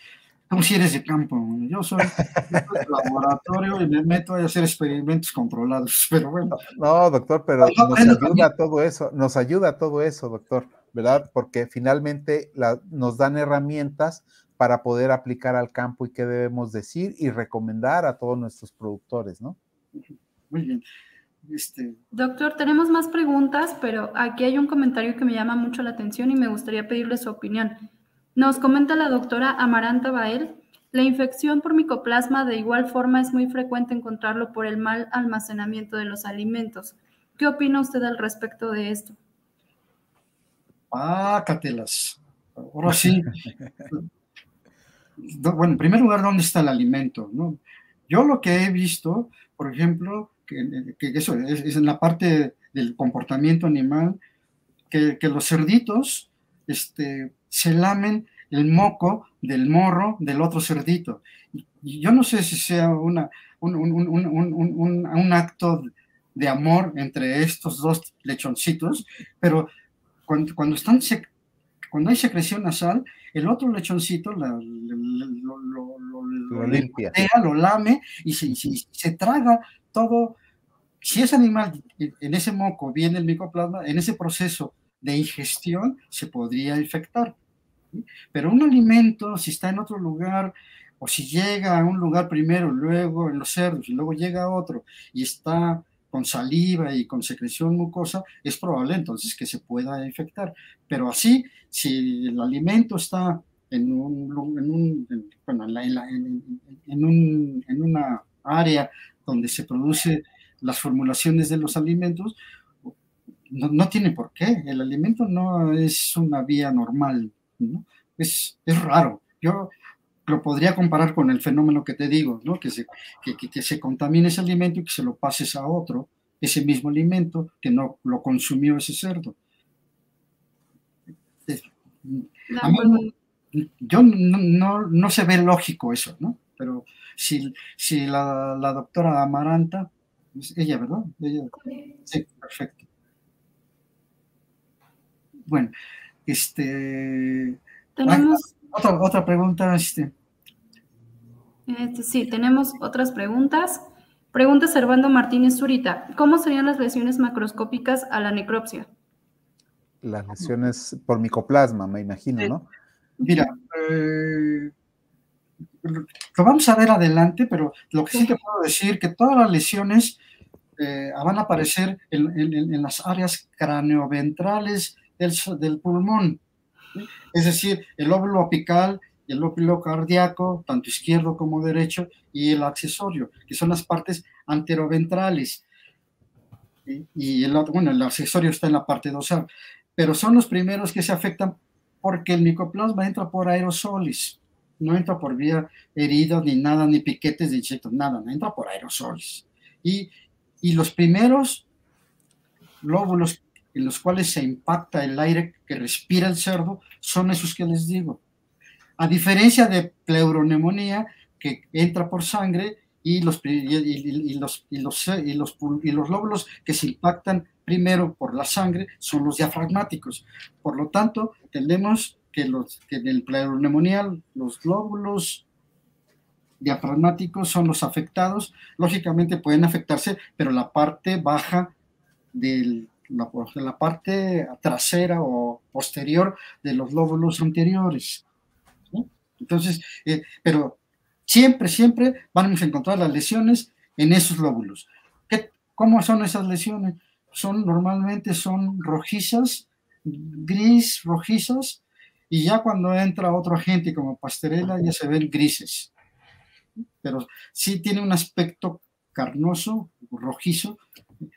Como si eres de campo. Yo soy, de laboratorio y me meto a hacer experimentos controlados, pero bueno. No, doctor, pero nos ayuda todo eso, nos ayuda todo eso, doctor. ¿verdad? Porque finalmente nos dan herramientas para poder aplicar al campo y qué debemos decir y recomendar a todos nuestros productores, ¿no? Muy bien. Este... Doctor, tenemos más preguntas, pero aquí hay un comentario que me llama mucho la atención y me gustaría pedirle su opinión. Nos comenta la doctora Amaranta Bael, la infección por micoplasma de igual forma es muy frecuente encontrarlo por el mal almacenamiento de los alimentos. ¿Qué opina usted al respecto de esto? Pácatelas. Ahora sí. bueno, en primer lugar, ¿dónde está el alimento? ¿no? Yo lo que he visto, por ejemplo, que, eso es, en la parte del comportamiento animal, que, los cerditos este, se lamen el moco del morro del otro cerdito. Y yo no sé si sea una, un, un, acto de amor entre estos dos lechoncitos, pero cuando, están cuando hay secreción nasal, el otro lechoncito lo, limpia. lo lame y se, se, traga todo. Si ese animal en ese moco viene el micoplasma, en ese proceso de ingestión se podría infectar. Pero un alimento, si está en otro lugar, o si llega a un lugar primero, luego en los cerdos, y luego llega a otro, y está con saliva y con secreción mucosa, es probable entonces que se pueda infectar. Pero así, si el alimento está en, un, en, un, en, en, una área donde se producen las formulaciones de los alimentos, no, tiene por qué. El alimento no es una vía normal, es, es raro. Yo lo podría comparar con el fenómeno que te digo, ¿no? que, se, que, se contamine ese alimento y que se lo pases a otro, ese mismo alimento que no lo consumió ese cerdo. yo no, no, se ve lógico eso, ¿no? Pero si, si la, la doctora Amaranta, ella, ¿verdad? sí, perfecto. Bueno, este... Tenemos... otra, otra pregunta, este. Este, sí, tenemos otras preguntas. Pregunta Servando Martínez Zurita, ¿cómo serían las lesiones macroscópicas a la necropsia? Las lesiones por micoplasma, me imagino, ¿no? Mira, eh, lo vamos a ver adelante, pero lo que sí te puedo decir que todas las lesiones eh, van a aparecer en, las áreas craneoventrales del, pulmón. Es decir, el óvulo apical el lóbulo cardíaco, tanto izquierdo como derecho, y el accesorio, que son las partes anteroventrales. Y el bueno, el accesorio está en la parte dorsal, pero son los primeros que se afectan porque el micoplasma entra por aerosoles, no entra por vía herida ni nada, ni piquetes de insectos, nada, entra por aerosoles. Y, y los primeros lóbulos en los cuales se impacta el aire que respira el cerdo son esos que les digo, a diferencia de pleuroneumonía, que entra por sangre y los, y, los, y, los, y, los, y los lóbulos que se impactan primero por la sangre son los diafragmáticos. Por lo tanto, tenemos que, los, que en el pleuroneumonía los lóbulos diafragmáticos son los afectados. Lógicamente pueden afectarse, pero la parte baja de la, la parte trasera o posterior de los lóbulos anteriores. Entonces, eh, pero siempre, siempre vamos a encontrar las lesiones en esos lóbulos. ¿Qué, ¿Cómo son esas lesiones? son normalmente son rojizas, gris, rojizas, y ya cuando entra otro agente como pastorela ya se ven grises. Pero sí tiene un aspecto carnoso, rojizo,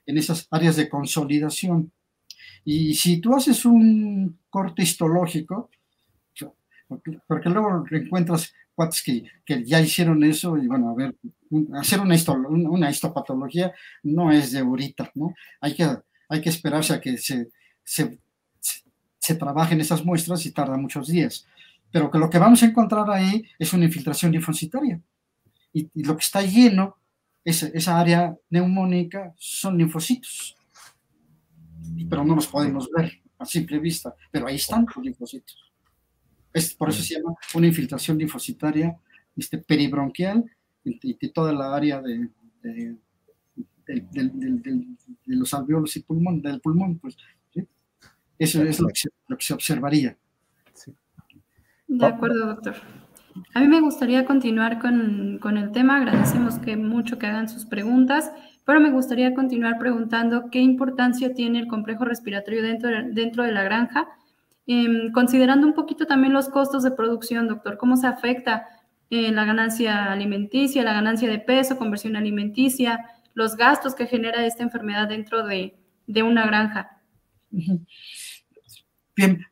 en esas áreas de consolidación. Y si tú haces un corte histológico, porque luego encuentras cuates que, que, ya hicieron eso y bueno, a ver, hacer una, una histopatología no es de ahorita, ¿no? Hay que, hay que esperarse a que se, se, se trabajen esas muestras y tarda muchos días. Pero que lo que vamos a encontrar ahí es una infiltración linfocitaria. Y, y lo que está lleno, esa, esa área neumónica, son linfocitos. Pero no los podemos ver a simple vista, pero ahí están los linfocitos. Es, por eso se llama una infiltración linfocitaria este, peribronquial y, toda la área de, de, los alveolos y pulmón, del pulmón. Pues, Eso es lo que, se, lo que, se, observaría. De acuerdo, doctor. A mí me gustaría continuar con, con, el tema. Agradecemos que mucho que hagan sus preguntas, pero me gustaría continuar preguntando qué importancia tiene el complejo respiratorio dentro de, dentro de la granja Em, considerando un poquito también los costos de producción, doctor, ¿cómo se afecta eh, la ganancia alimenticia, la ganancia de peso, conversión alimenticia, los gastos que genera esta enfermedad dentro de, una granja? Bien,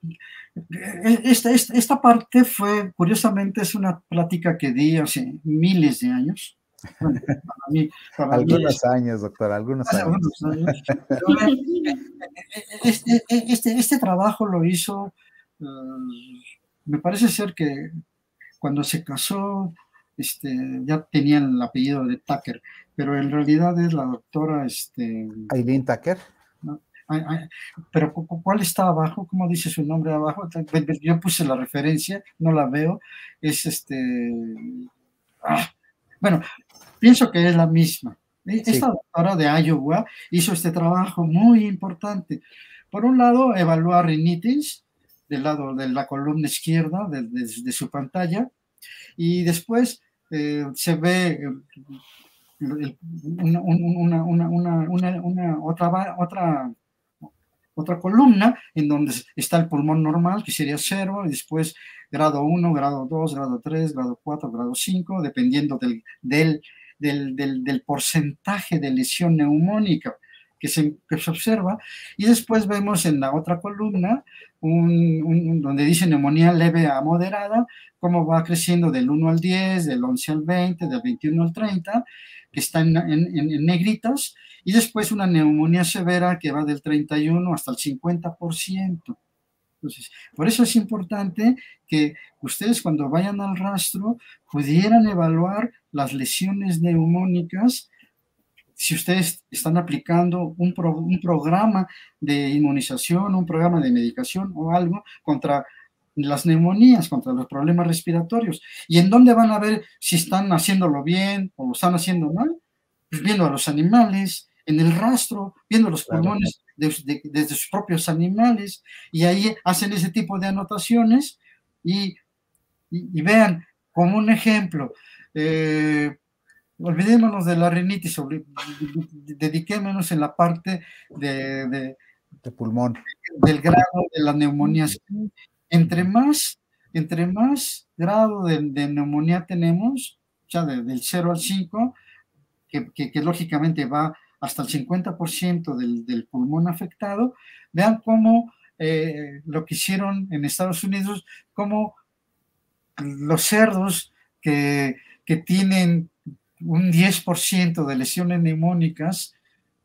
e, esta, esta, parte fue, curiosamente, es una plática que di hace miles de años. algunos años, doctor, algunos años. Este, este, este, trabajo lo hizo, eh, me parece ser que cuando se casó, este, ya tenían el apellido de Tucker, pero en realidad es la doctora... Este, Aileen Tucker. Pero ¿cuál está abajo? ¿Cómo dice su nombre abajo? Yo puse la referencia, no la veo. Es este... Ah, bueno, pienso que es la misma. E, esta doctora de Iowa hizo este trabajo muy importante. Por un lado, evaluar rinitis del lado de la columna izquierda de, su pantalla y después eh, se ve una, otra, otra, otra columna en donde está el pulmón normal, que sería cero, y después grado 1, grado 2, grado 3, grado 4, grado 5, dependiendo del, del del, del, porcentaje de lesión neumónica que se, se, observa. Y después vemos en la otra columna, un, donde dice neumonía leve a moderada, cómo va creciendo del 1 al 10, del 11 al 20, del 21 al 30, que está en, en, en negritos, y después una neumonía severa que va del 31 hasta el 50%. Entonces, por eso es importante que ustedes cuando vayan al rastro pudieran evaluar las lesiones neumónicas si ustedes están aplicando un, un, programa de inmunización, un programa de medicación o algo contra las neumonías, contra los problemas respiratorios. ¿Y en dónde van a ver si están haciéndolo bien o lo están haciendo mal? Pues viendo a los animales, en el rastro, viendo los pulmones de, sus propios animales, y ahí hacen ese tipo de anotaciones y, y, vean, como un ejemplo, eh, olvidémonos de la rinitis, dediquémonos en la parte de, de, pulmón. Del grado de la neumonía. Entre más, entre más grado de, neumonía tenemos, ya del 0 al 5, que, que, lógicamente va hasta el 50% del, del, pulmón afectado, vean cómo eh, lo que hicieron en Estados Unidos, cómo los cerdos que, que tienen un 10% de lesiones neumónicas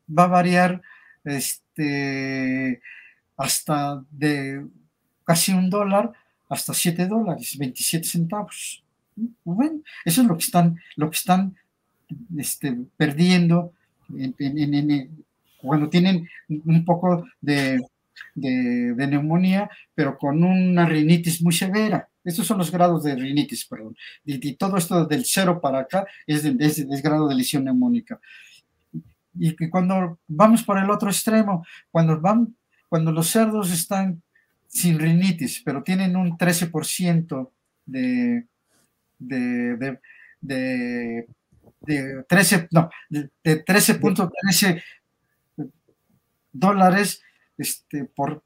va a variar este, hasta de casi un dólar hasta 7 dólares, 27 centavos. Bueno, eso es lo que están, lo que están este, perdiendo cuando tienen un poco de, de, neumonía, pero con una rinitis muy severa. Estos son los grados de rinitis, perdón. Y, todo esto del cero para acá es, de, grado de lesión neumónica. Y que cuando vamos por el otro extremo, cuando, van, cuando los cerdos están sin rinitis, pero tienen un 13% de, de, de 13, no, de, 13.13 dólares este, por,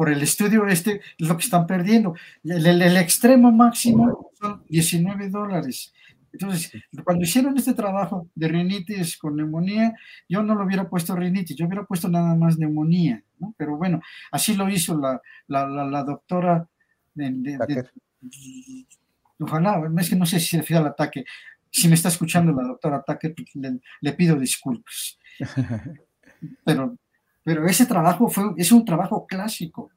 por el estudio este, es lo que están perdiendo. El, el, extremo máximo son 19 dólares. Entonces, cuando hicieron este trabajo de rinitis con neumonía, yo no lo hubiera puesto rinitis, yo hubiera puesto nada más neumonía, ¿no? Pero bueno, así lo hizo la, la, la, doctora de, ojalá, es que no sé si se refiere al ataque. Si me está escuchando la doctora Ataque, le, pido disculpas. Pero, pero ese trabajo fue, es un trabajo clásico.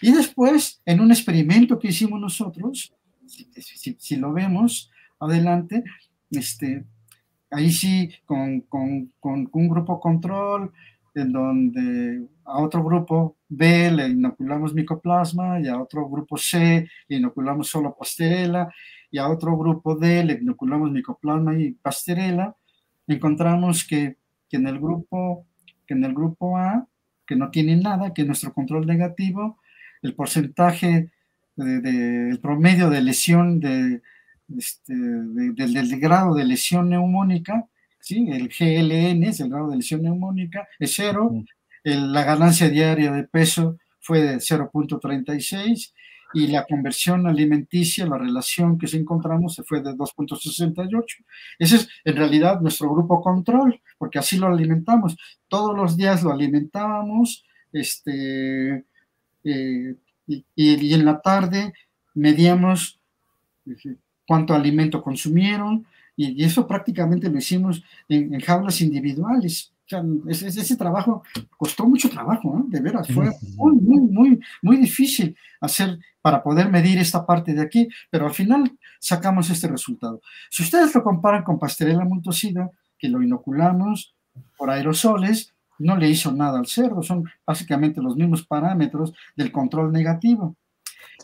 Y después, en un experimento que hicimos nosotros, si, lo vemos adelante, este, ahí sí, con, con, con, un grupo control, en donde a otro grupo B le inoculamos micoplasma y a otro grupo C le inoculamos solo pasterela y a otro grupo D le inoculamos micoplasma y pasterela, encontramos que, que, en el grupo, que en el grupo A, que no tiene nada, que nuestro control negativo, el porcentaje del promedio de lesión de, este, del grado de lesión neumónica, ¿sí? el GLN es el grado de lesión neumónica, es cero, la ganancia diaria de peso fue de 0.36 y la conversión alimenticia, la relación que se encontramos, se fue de 2.68. Ese es en realidad nuestro grupo control, porque así lo alimentamos. Todos los días lo alimentábamos, este, eh, y, en la tarde medíamos eh, cuánto alimento consumieron, y, eso prácticamente lo hicimos en, jaulas individuales. Ese, trabajo costó mucho trabajo, de veras, fue muy, muy, muy, muy difícil hacer para poder medir esta parte de aquí, pero al final sacamos este resultado. Si ustedes lo comparan con Pasterella multocida, que lo inoculamos por aerosoles, no le hizo nada al cerdo, son básicamente los mismos parámetros del control negativo.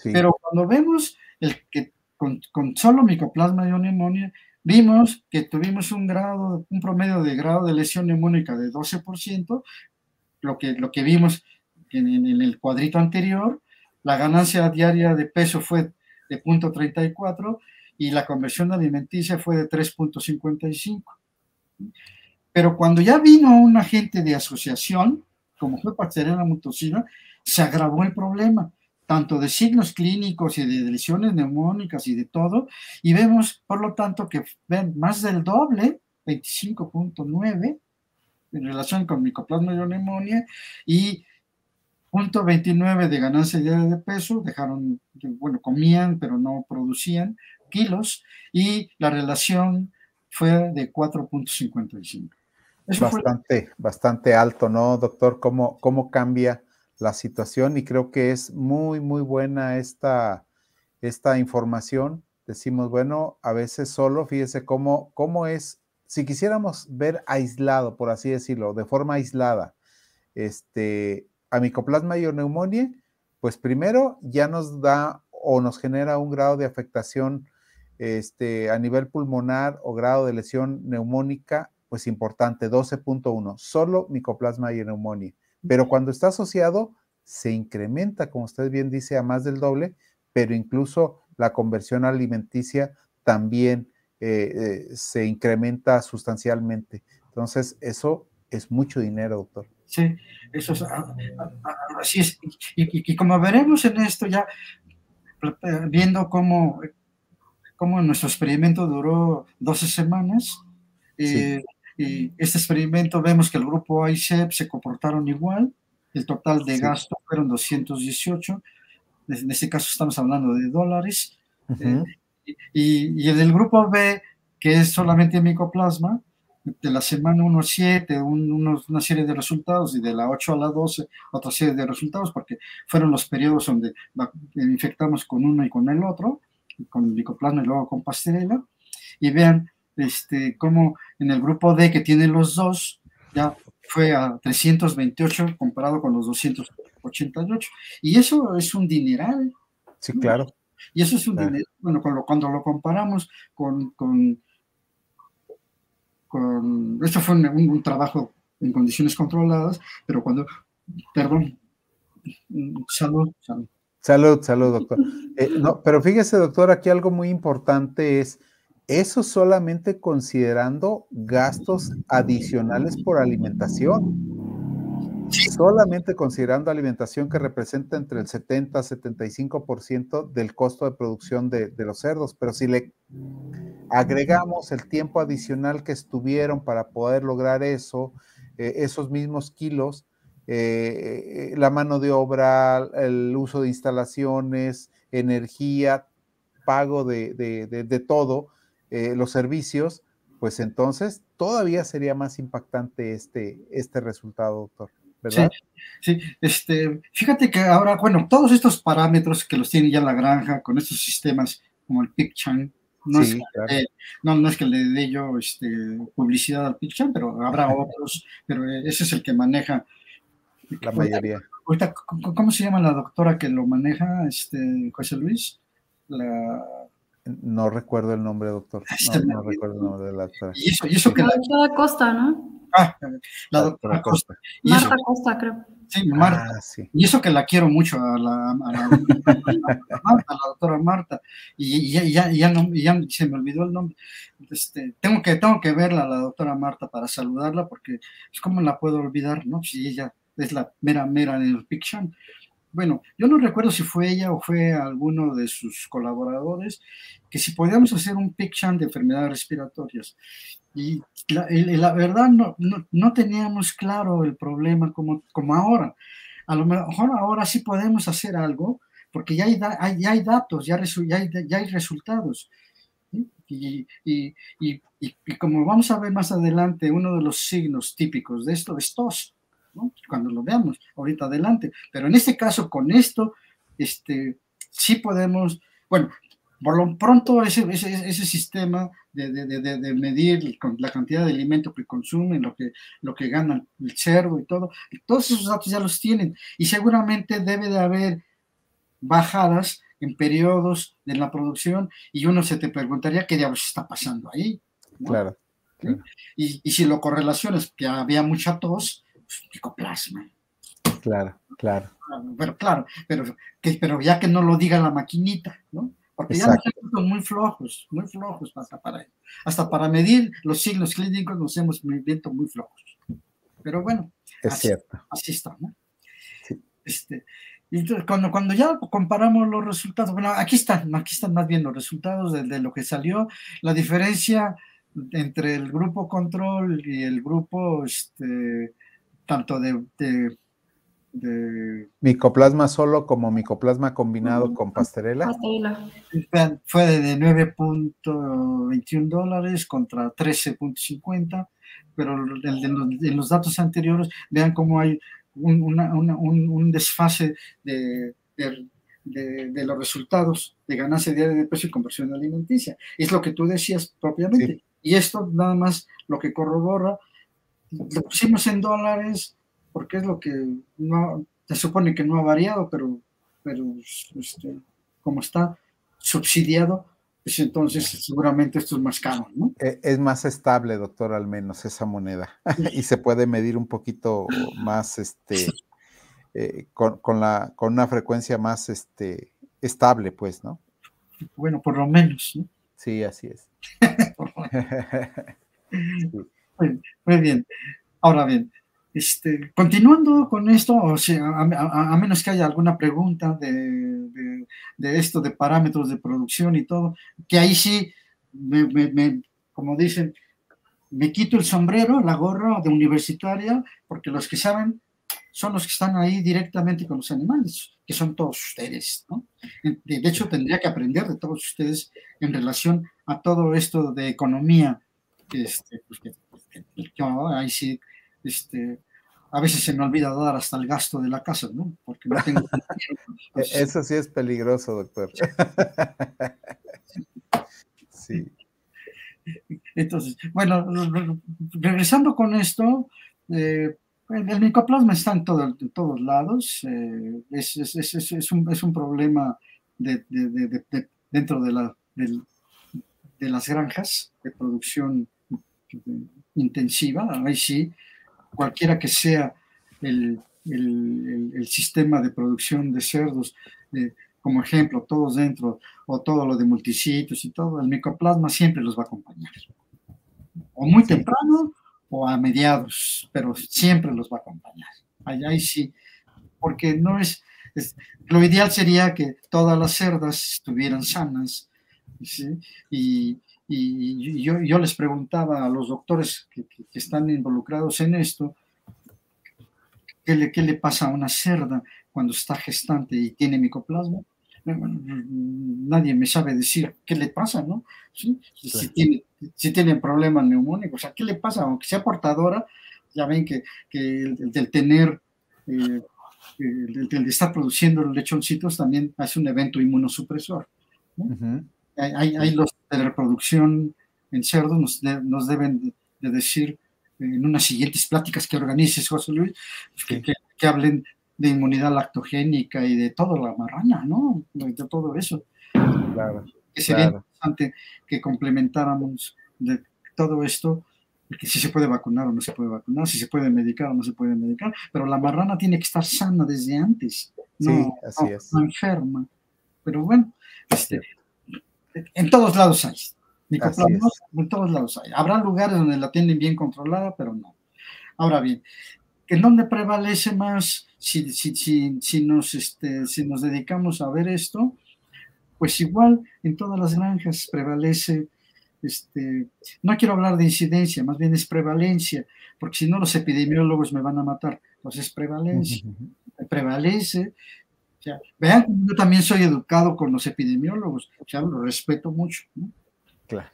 Pero cuando vemos el que con, solo micoplasma y neumonía, vimos que tuvimos un grado, un promedio de grado de lesión neumónica de 12%, lo que, lo que vimos en, en el cuadrito anterior, la ganancia diaria de peso fue de 0.34 y la conversión alimenticia fue de 3.55. Pero cuando ya vino un agente de asociación, como fue Pasteurella mutocina, se agravó el problema, tanto de signos clínicos y de lesiones neumónicas y de todo, y vemos, por lo tanto, que ven más del doble, 25.9, en relación con micoplasma y neumonía, y punto 29 de ganancia diaria de peso, dejaron, bueno, comían, pero no producían kilos, y la relación fue de 4.55. Bastante, bastante alto, ¿no, doctor? ¿Cómo, ¿Cómo cambia la situación? Y creo que es muy, muy buena esta, esta información. Decimos, bueno, a veces solo, fíjese cómo, cómo es, si quisiéramos ver aislado, por así decirlo, de forma aislada, este, a micoplasma y neumonía, pues primero ya nos da o nos genera un grado de afectación este, a nivel pulmonar o grado de lesión neumónica pues importante, 12.1, solo micoplasma y neumonía. Pero cuando está asociado, se incrementa, como usted bien dice, a más del doble, pero incluso la conversión alimenticia también eh, eh, se incrementa sustancialmente. Entonces, eso es mucho dinero, doctor. Sí, eso es, ah, ah, ah, así es. Y, como veremos en esto ya, eh, viendo cómo, cómo nuestro experimento duró 12 semanas, y este experimento vemos que el grupo A y C se comportaron igual, el total de gasto fueron 218, en este caso estamos hablando de dólares, eh, y, en el grupo B, que es solamente micoplasma, de la semana 1 a 7, una serie de resultados, y de la 8 a la 12, otra serie de resultados, porque fueron los periodos donde infectamos con uno y con el otro, con micoplasma y luego con pastelera, y vean este, como en el grupo D que tiene los dos, ya fue a 328 comparado con los 288. Y eso es un dineral. Sí, claro. Y eso es un dineral. Bueno, cuando, lo comparamos con, con, esto fue un, trabajo en condiciones controladas, pero cuando, perdón, salud, salud. Salud, salud, doctor. Eh, no, pero fíjese, doctor, aquí algo muy importante es Eso solamente considerando gastos adicionales por alimentación. Solamente considerando alimentación que representa entre el 70 y 75% del costo de producción de, los cerdos. Pero si le agregamos el tiempo adicional que estuvieron para poder lograr eso, eh, esos mismos kilos, eh, la mano de obra, el uso de instalaciones, energía, pago de todo, eh, los servicios, pues entonces todavía sería más impactante este, este resultado, doctor. ¿verdad? Sí, este, fíjate que ahora, bueno, todos estos parámetros que los tiene ya la granja con estos sistemas como el PicChan, no, es, que, no, no, es que le dé yo este, publicidad al PicChan, pero habrá otros, pero ese es el que maneja. La mayoría. ¿cómo se llama la doctora que lo maneja, este, José Luis? La no recuerdo el nombre, doctor. No, recuerdo el nombre de la doctora. Y eso, y eso que la doctora Costa, ¿no? Ah, la doctora Costa. Marta Costa, creo. Sí, Marta. Ah, sí. Y eso que la quiero mucho a la, a la, Marta, la doctora Marta. Y, ya, ya, ya, no, ya se me olvidó el nombre. Este, tengo, que, tengo que verla, la doctora Marta, para saludarla, porque es como la puedo olvidar, ¿no? Si ella es la mera, mera en el Piction bueno, yo no recuerdo si fue ella o fue alguno de sus colaboradores, que si podíamos hacer un picture de enfermedades respiratorias. Y la, verdad no, no, teníamos claro el problema como, como ahora. A lo mejor ahora sí podemos hacer algo, porque ya hay, ya hay datos, ya, ya, hay, ya hay resultados. Y, y, y, y, como vamos a ver más adelante, uno de los signos típicos de esto es tos cuando lo veamos ahorita adelante. Pero en este caso, con esto, este, sí podemos, bueno, por lo pronto ese, ese, sistema de, de, medir la cantidad de alimento que consumen, lo que, lo que gana el cerdo y todo, todos esos datos ya los tienen y seguramente debe de haber bajadas en periodos de la producción y uno se te preguntaría qué diablos está pasando ahí. Claro. Y, y, si lo correlaciones, que había mucha tos, psicoplasma. Claro, claro. Pero claro, pero, que, pero ya que no lo diga la maquinita, ¿no? Porque ya son muy flojos, muy flojos hasta para, hasta para medir los signos clínicos nos hemos visto muy flojos. Pero bueno, es así, cierto. así está, ¿no? Este, y cuando, cuando ya comparamos los resultados, bueno, aquí están, aquí están más bien los resultados de, de lo que salió, la diferencia entre el grupo control y el grupo este, tanto de, micoplasma solo como micoplasma combinado con pastorela. Fue de 9.21 dólares contra 13.50, pero en los datos anteriores vean cómo hay un, desfase de, los resultados de ganancia diaria de precio y conversión alimenticia. Es lo que tú decías propiamente. Y esto nada más lo que corrobora lo pusimos en dólares porque es lo que no, se supone que no ha variado, pero, pero este, como está subsidiado, pues entonces seguramente esto es más caro, ¿no? E, es más estable, doctor, al menos esa moneda. y se puede medir un poquito más, este, eh, con, con, la, con una frecuencia más este, estable, pues, ¿no? Bueno, por lo menos, ¿no? Sí, así es. Muy, bien. Ahora bien, este, continuando con esto, o sea, a, menos que haya alguna pregunta de, esto de parámetros de producción y todo, que ahí sí, me, como dicen, me quito el sombrero, la gorra de universitaria, porque los que saben son los que están ahí directamente con los animales, que son todos ustedes, ¿no? De hecho, tendría que aprender de todos ustedes en relación a todo esto de economía, este, pues, yo ahí sí, este, a veces se me olvida dar hasta el gasto de la casa, ¿no? Porque no tengo... Pues eso sí es peligroso, doctor. Sí. Entonces, bueno, regresando con esto, eh, el micoplasma está en, todo, en todos lados, eh, es, es, es, un, es un problema de, de, de, dentro de, la, de las granjas de producción intensiva, ahí sí, cualquiera que sea el, el, sistema de producción de cerdos, eh, como ejemplo, todos dentro, o todo lo de multisitios y todo, el micoplasma siempre los va a acompañar. O muy temprano o a mediados, pero siempre los va a acompañar. Allá sí, porque no es, lo ideal sería que todas las cerdas estuvieran sanas, y, yo, les preguntaba a los doctores que, están involucrados en esto, ¿qué le, ¿qué le pasa a una cerda cuando está gestante y tiene micoplasma? nadie me sabe decir qué le pasa, ¿no? Si, tiene, si tienen problemas neumónicos, o sea, ¿qué le pasa? Aunque sea portadora, ya ven que, que el, del tener, eh, el, de estar produciendo los lechoncitos también hace un evento inmunosupresor. hay, los de reproducción en cerdos, nos, nos deben de, decir en unas siguientes pláticas que organices, José Luis, que, que hablen de inmunidad lactogénica y de toda la marrana, ¿no? De todo eso. Claro, que sería interesante que complementáramos de todo esto, que si se puede vacunar o no se puede vacunar, si se puede medicar o no se puede medicar, pero la marrana tiene que estar sana desde antes, no, así es. enferma. Pero bueno, este, en todos lados hay. En todos lados hay. Habrá lugares donde la tienen bien controlada, pero no. Ahora bien, ¿en dónde prevalece más si, si, si, si, nos, este, si nos dedicamos a ver esto, pues igual en todas las granjas prevalece, este, no quiero hablar de incidencia, más bien es prevalencia, porque si no los epidemiólogos me van a matar, pues es prevalencia, prevalece. Vean, yo también soy educado con los epidemiólogos, ya lo respeto mucho. Claro.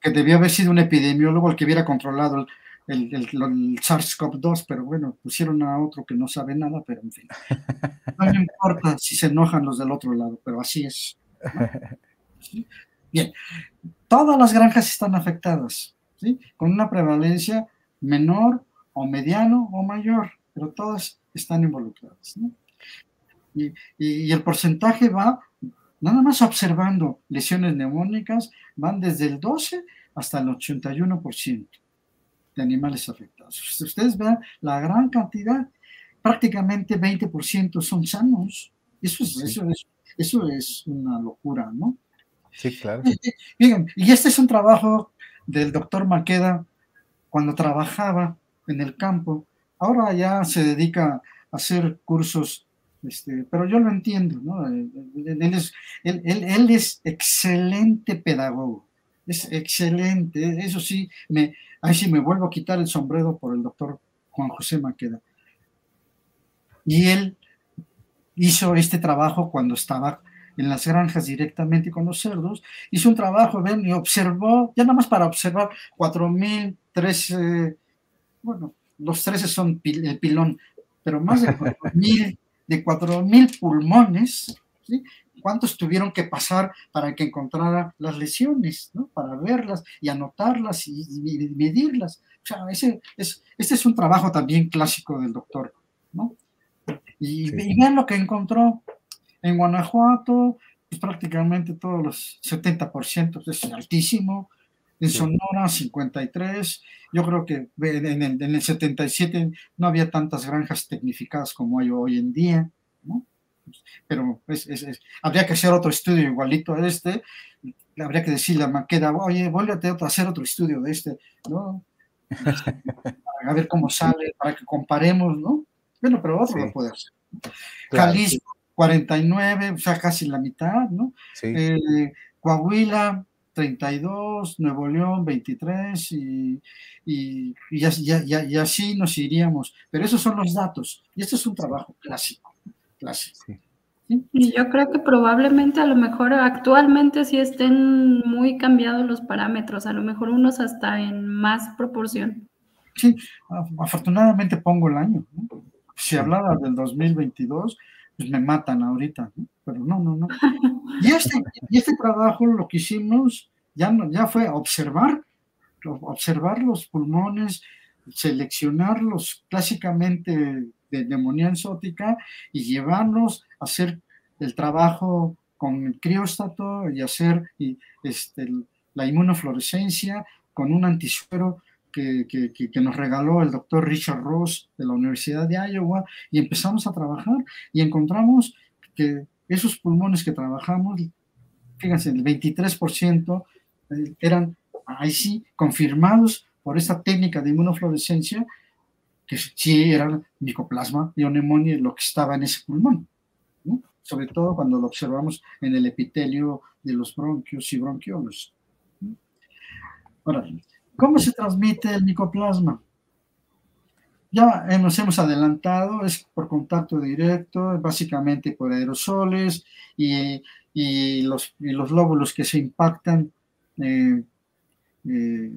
Que debió haber sido un epidemiólogo el que hubiera controlado el, el, el, SARS-CoV-2, pero bueno, pusieron a otro que no sabe nada, pero en fin. No me importa si se enojan los del otro lado, pero así es. Bien, todas las granjas están afectadas, ¿sí? Con una prevalencia menor o mediano o mayor, pero todas están involucradas. Y, y, el porcentaje va, nada más observando lesiones neumónicas, van desde el 12 hasta el 81% de animales afectados. Si ustedes vean la gran cantidad, prácticamente 20% son sanos. Eso es, eso, es, eso es una locura, ¿no? Sí, claro. Y, y este es un trabajo del doctor Maqueda cuando trabajaba en el campo. Ahora ya se dedica a hacer cursos, este, pero yo lo entiendo, ¿no? Él es, él, él, él es excelente pedagogo, es excelente. Eso sí, me, Ahí sí me vuelvo a quitar el sombrero por el doctor Juan José Maqueda. Y él hizo este trabajo cuando estaba en las granjas directamente con los cerdos, hizo un trabajo, ven, y observó, ya nada más para observar, 4.013, bueno, los 13 son el pilón, pero más de 4.000 de 4.000 pulmones, ¿sí? cuántos tuvieron que pasar para que encontrara las lesiones, ¿no? Para verlas y anotarlas y, medirlas. O sea, ese es, este es un trabajo también clásico del doctor, ¿no? Y, vean lo que encontró en Guanajuato, pues prácticamente todos los 70% es altísimo, en Sonora 53, yo creo que en el, en el 77 no había tantas granjas tecnificadas como hay hoy en día, ¿no? pero habría que hacer otro estudio igualito a este, habría que decirle a Maqueda, oye, vuelve a hacer otro estudio de este, ¿no? a ver cómo sale, para que comparemos, ¿no? Bueno, pero otro lo puede hacer. Jalisco, 49, o sea, casi la mitad, ¿no? Eh, Coahuila, 32, Nuevo León 23 y, y, y, así nos iríamos. Pero esos son los datos y este es un trabajo clásico clase. Y yo creo que probablemente a lo mejor actualmente sí estén muy cambiados los parámetros, a lo mejor unos hasta en más proporción. Sí, afortunadamente pongo el año. Si hablara del 2022, pues me matan ahorita, pero no, no, no. Y este, y este trabajo lo que hicimos ya, ya fue observar, observar los pulmones, seleccionarlos clásicamente de neumonía enzótica y llevarlos a hacer el trabajo con el crióstato y hacer y, este, la inmunofluorescencia con un antisuero que, que, nos regaló el doctor Richard Ross de la Universidad de Iowa y empezamos a trabajar y encontramos que esos pulmones que trabajamos, fíjense, el 23% eh, eran ahí sí confirmados por esta técnica de inmunofluorescencia que sí era micoplasma y neumonía lo que estaba en ese pulmón, sobre todo cuando lo observamos en el epitelio de los bronquios y bronquiolos. Ahora, ¿cómo se transmite el micoplasma? Ya nos hemos adelantado, es por contacto directo, básicamente por aerosoles y, y, los, los, lóbulos que se impactan eh, eh,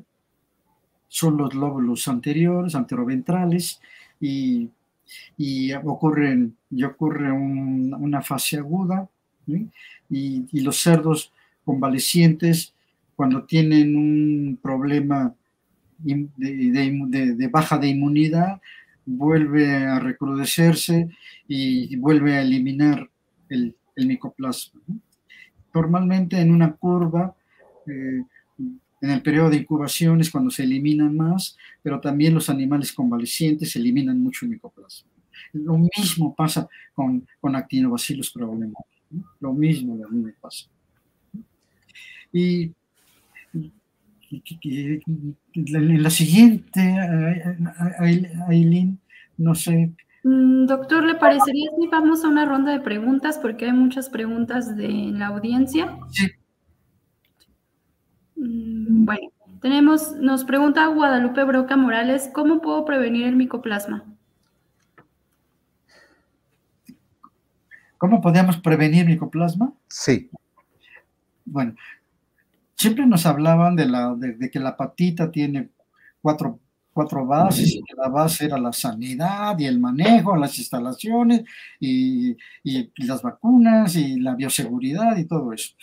son los lóbulos anteriores, anteroventrales, y, y ocurren, y ocurre una fase aguda, y, y, los cerdos convalecientes, cuando tienen un problema de, baja de inmunidad, vuelve a recrudecerse y, vuelve a eliminar el, el micoplasma. Normalmente en una curva, eh, en el periodo de incubación es cuando se eliminan más, pero también los animales convalecientes eliminan mucho el micoplasma. Lo mismo pasa con, con actinobacillus problemáticos. Lo mismo, lo mismo pasa. Y en la siguiente, Aileen, no sé. Mm, doctor, ¿le parecería si vamos a una ronda de preguntas? Porque hay muchas preguntas de la audiencia. Sí. Mm, bueno, tenemos, nos pregunta Guadalupe Broca Morales, ¿cómo puedo prevenir el micoplasma? ¿Cómo podemos prevenir micoplasma? Sí. Bueno, siempre nos hablaban de, la, de, que la patita tiene cuatro, cuatro bases y que la base era la sanidad y el manejo, las instalaciones y, las vacunas y la bioseguridad y todo eso.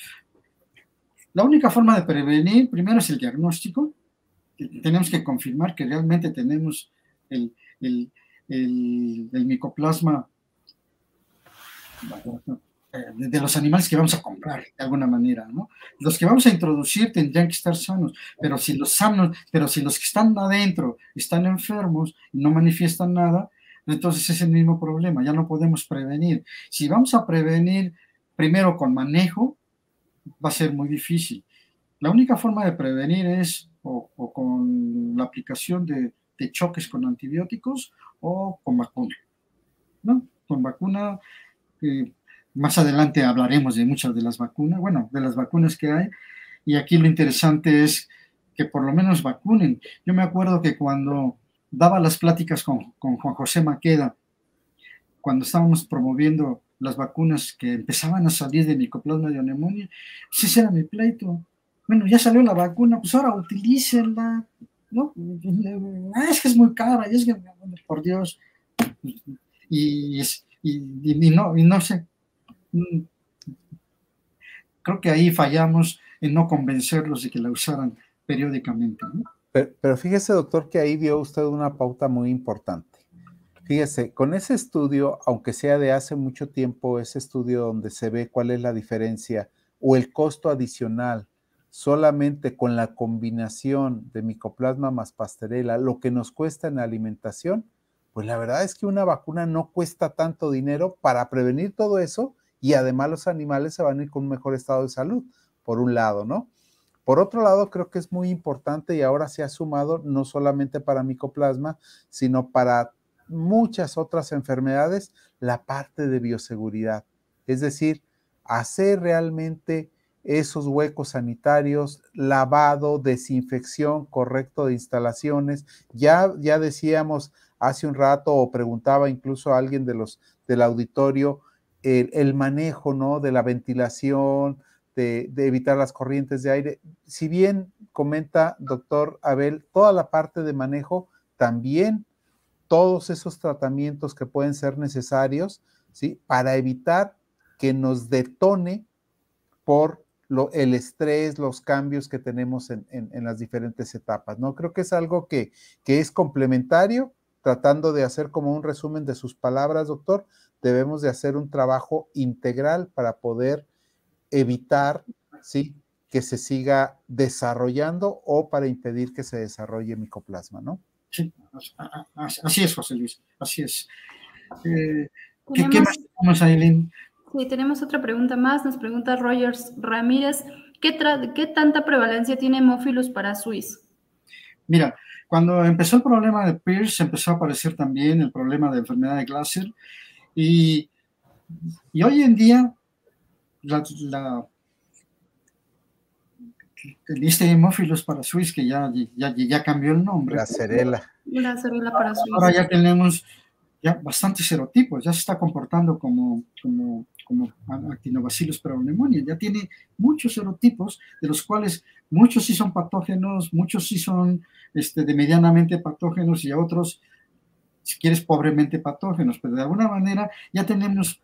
La única forma de prevenir, primero es el diagnóstico. Tenemos que confirmar que realmente tenemos el, el, el micoplasma de los animales que vamos a comprar de alguna manera, ¿no? Los que vamos a introducir tendrían que estar sanos, pero si los sanos, pero si los que están adentro están enfermos y no manifiestan nada, entonces es el mismo problema, ya no podemos prevenir. Si vamos a prevenir primero con manejo, va a ser muy difícil. La única forma de prevenir es o, con la aplicación de, de, choques con antibióticos o con vacuna, ¿no? Con vacuna eh, más adelante hablaremos de muchas de las vacunas, bueno, de las vacunas que hay. Y aquí lo interesante es que por lo menos vacunen. Yo me acuerdo que cuando daba las pláticas con, con Juan José Maqueda, cuando estábamos promoviendo las vacunas que empezaban a salir de micoplasma de neumonía, pues ese era mi pleito. Bueno, ya salió la vacuna, pues ahora utilícenla, ¿no? Ah, es que es muy cara, es que, por Dios, y, y, y no, y no sé. Creo que ahí fallamos en no convencerlos de que la usaran periódicamente. Pero, fíjese, doctor, que ahí dio usted una pauta muy importante. Fíjese, con ese estudio, aunque sea de hace mucho tiempo, ese estudio donde se ve cuál es la diferencia o el costo adicional solamente con la combinación de micoplasma más pasterela, lo que nos cuesta en alimentación, pues la verdad es que una vacuna no cuesta tanto dinero para prevenir todo eso y además los animales se van a ir con un mejor estado de salud, por un lado, ¿no? Por otro lado, creo que es muy importante y ahora se ha sumado no solamente para micoplasma, sino para muchas otras enfermedades, la parte de bioseguridad. Es decir, hacer realmente esos huecos sanitarios, lavado, desinfección correcto de instalaciones. Ya, ya decíamos hace un rato o preguntaba incluso a alguien de los del auditorio el, manejo ¿no? de la ventilación, de, evitar las corrientes de aire. Si bien comenta doctor Abel, toda la parte de manejo, también todos esos tratamientos que pueden ser necesarios ¿sí? para evitar que nos detone por lo, el estrés, los cambios que tenemos en, las diferentes etapas. ¿no? Creo que es algo que, que es complementario, tratando de hacer como un resumen de sus palabras, doctor, debemos de hacer un trabajo integral para poder evitar, ¿sí? que se siga desarrollando o para impedir que se desarrolle micoplasma, ¿no? Sí, así es, José Luis, así es. Eh, ¿qué, más tenemos, Aileen? Sí, tenemos otra pregunta más. Nos pregunta Rogers Ramírez, ¿qué, ¿qué tanta prevalencia tiene hemófilos para Swiss? Mira, cuando empezó el problema de Pierce, empezó a aparecer también el problema de enfermedad de Glaser. Y, y hoy en día, la, la, este hemófilos para Swiss, que ya, ya, ya cambió el nombre. La cerela. La cerela para Swiss. Ahora ya tenemos ya bastantes serotipos, ya se está comportando como, como, como actinobacillus pneumoniae, ya tiene muchos serotipos, de los cuales muchos sí son patógenos, muchos sí son este, de medianamente patógenos y otros, si quieres, pobremente patógenos, pero de alguna manera ya tenemos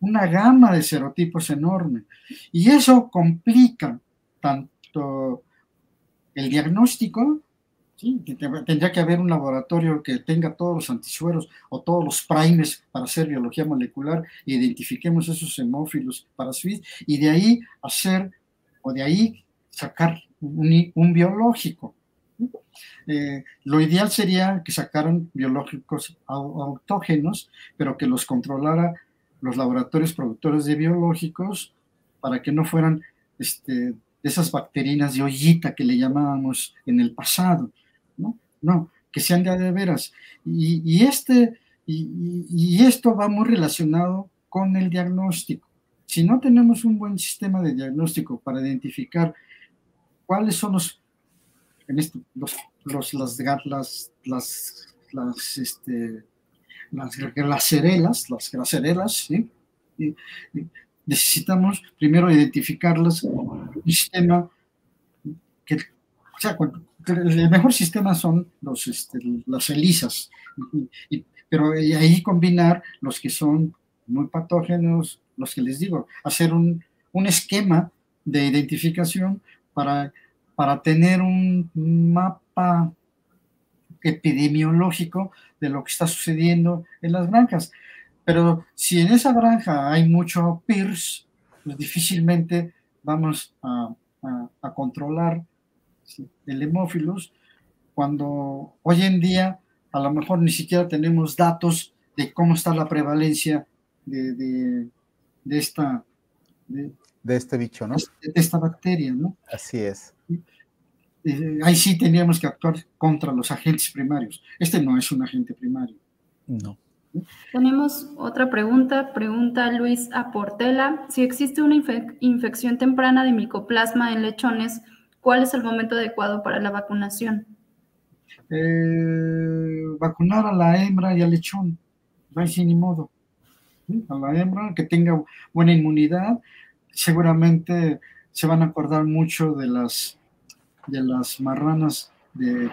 una gama de serotipos enorme. Y eso complica tanto el diagnóstico Tendría que haber un laboratorio que tenga todos los antisueros o todos los primes para hacer biología molecular e identifiquemos esos hemófilos para SWIT y de ahí hacer o de ahí sacar un, biológico. Eh, lo ideal sería que sacaran biológicos autógenos, pero que los controlara los laboratorios productores de biológicos para que no fueran este, esas bacterinas de ollita que le llamábamos en el pasado. ¿no? Que sean de, veras. Y, este, y, esto va muy relacionado con el diagnóstico. Si no tenemos un buen sistema de diagnóstico para identificar cuáles son los, en esto, los, los las, las, las, las, este, las glacerelas, las glacerelas, ¿sí? necesitamos primero identificarlas, un sistema que, o sea, el mejor sistema son los, este, las ELISAs, pero ahí combinar los que son muy patógenos, los que les digo, hacer un, esquema de identificación para, para tener un mapa epidemiológico de lo que está sucediendo en las granjas. Pero si en esa granja hay mucho PIRS, pues difícilmente vamos a, controlar el hemófilos, cuando hoy en día a lo mejor ni siquiera tenemos datos de cómo está la prevalencia de, esta... este bicho, ¿no? De, esta bacteria, ¿no? Así es. Eh, ahí sí teníamos que actuar contra los agentes primarios. Este no es un agente primario. No. Tenemos otra pregunta, pregunta Luis Aportela. Si existe una infección temprana de micoplasma en lechones, ¿Cuál es el momento adecuado para la vacunación? Eh, vacunar a la hembra y al lechón, no hay sin ni modo. A la hembra que tenga buena inmunidad, seguramente se van a acordar mucho de las, de las marranas de,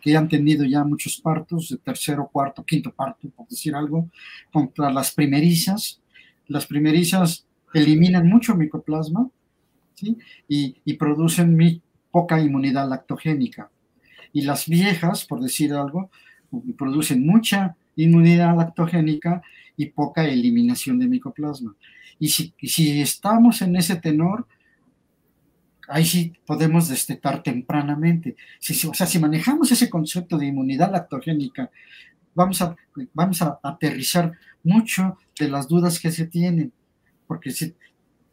que han tenido ya muchos partos, de tercero, cuarto, quinto parto, por decir algo, contra las primerizas. Las primerizas eliminan mucho micoplasma, y, producen poca inmunidad lactogénica. Y las viejas, por decir algo, producen mucha inmunidad lactogénica y poca eliminación de micoplasma. Y si, si estamos en ese tenor, ahí sí podemos destetar tempranamente. Si, o sea, si manejamos ese concepto de inmunidad lactogénica, vamos a, vamos a aterrizar mucho de las dudas que se tienen. Porque si,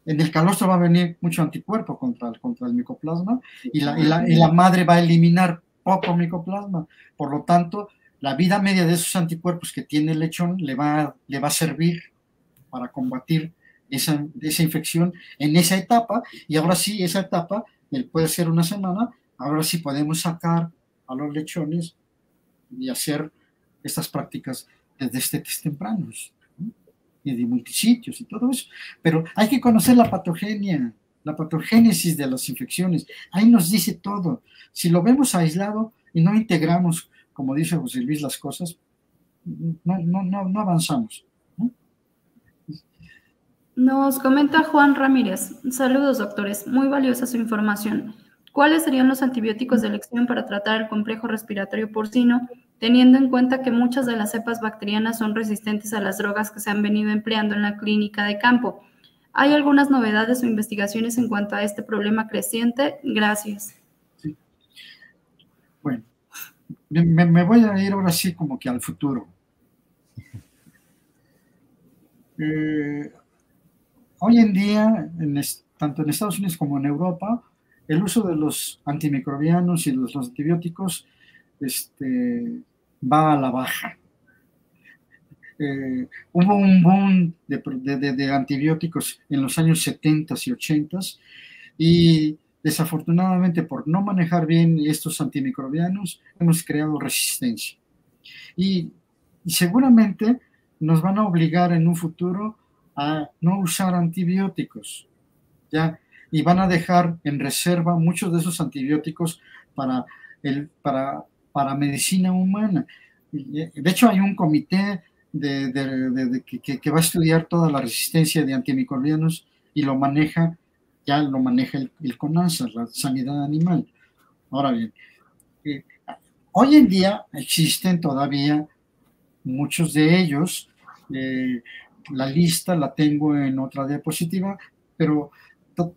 en el calostro va a venir mucho anticuerpo contra el, contra el micoplasma y la, y la, madre va a eliminar poco micoplasma. Por lo tanto, la vida media de esos anticuerpos que tiene el lechón le va, le va a servir para combatir esa, esa infección en esa etapa. Y ahora sí, esa etapa puede ser una semana. Ahora sí podemos sacar a los lechones y hacer estas prácticas desde este tempranos y de multisitios y todo eso. Pero hay que conocer la patogenia, la patogénesis de las infecciones. Ahí nos dice todo. Si lo vemos aislado y no integramos, como dice José Luis, las cosas, no, no, no, no avanzamos. Nos comenta Juan Ramírez. Saludos, doctores. Muy valiosa su información. ¿Cuáles serían los antibióticos de elección para tratar el complejo respiratorio porcino teniendo en cuenta que muchas de las cepas bacterianas son resistentes a las drogas que se han venido empleando en la clínica de campo. ¿Hay algunas novedades o investigaciones en cuanto a este problema creciente? Gracias. Bueno, me, voy a ir ahora sí como que al futuro. Eh, hoy en día, tanto en Estados Unidos como en Europa, el uso de los antimicrobianos y los, antibióticos este, va a la baja. Eh, hubo un boom de, antibióticos en los años 70 y 80 y desafortunadamente por no manejar bien estos antimicrobianos hemos creado resistencia. Y, y seguramente nos van a obligar en un futuro a no usar antibióticos. ¿ya? y van a dejar en reserva muchos de esos antibióticos para, el, para, para medicina humana. De hecho, hay un comité de, que, que, va a estudiar toda la resistencia de antimicrobianos y lo maneja, ya lo maneja el, el CONASA, la sanidad animal. Ahora bien, eh, hoy en día existen todavía muchos de ellos. Eh, la lista la tengo en otra diapositiva, pero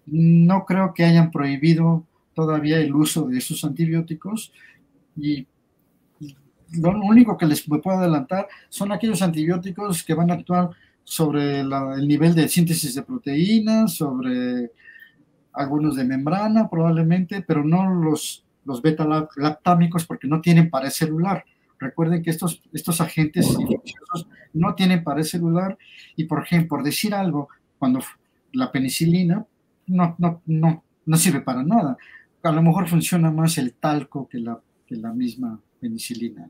no creo que hayan prohibido todavía el uso de esos antibióticos y lo único que les puedo adelantar son aquellos antibióticos que van a actuar sobre el nivel de síntesis de proteínas, sobre algunos de membrana probablemente, pero no los, los beta-lactámicos porque no tienen pared celular. Recuerden que estos, estos agentes infecciosos no tienen pared celular y, por ejemplo, por decir algo, cuando la penicilina no, no, no, no sirve para nada. A lo mejor funciona más el talco que la, que la misma penicilina,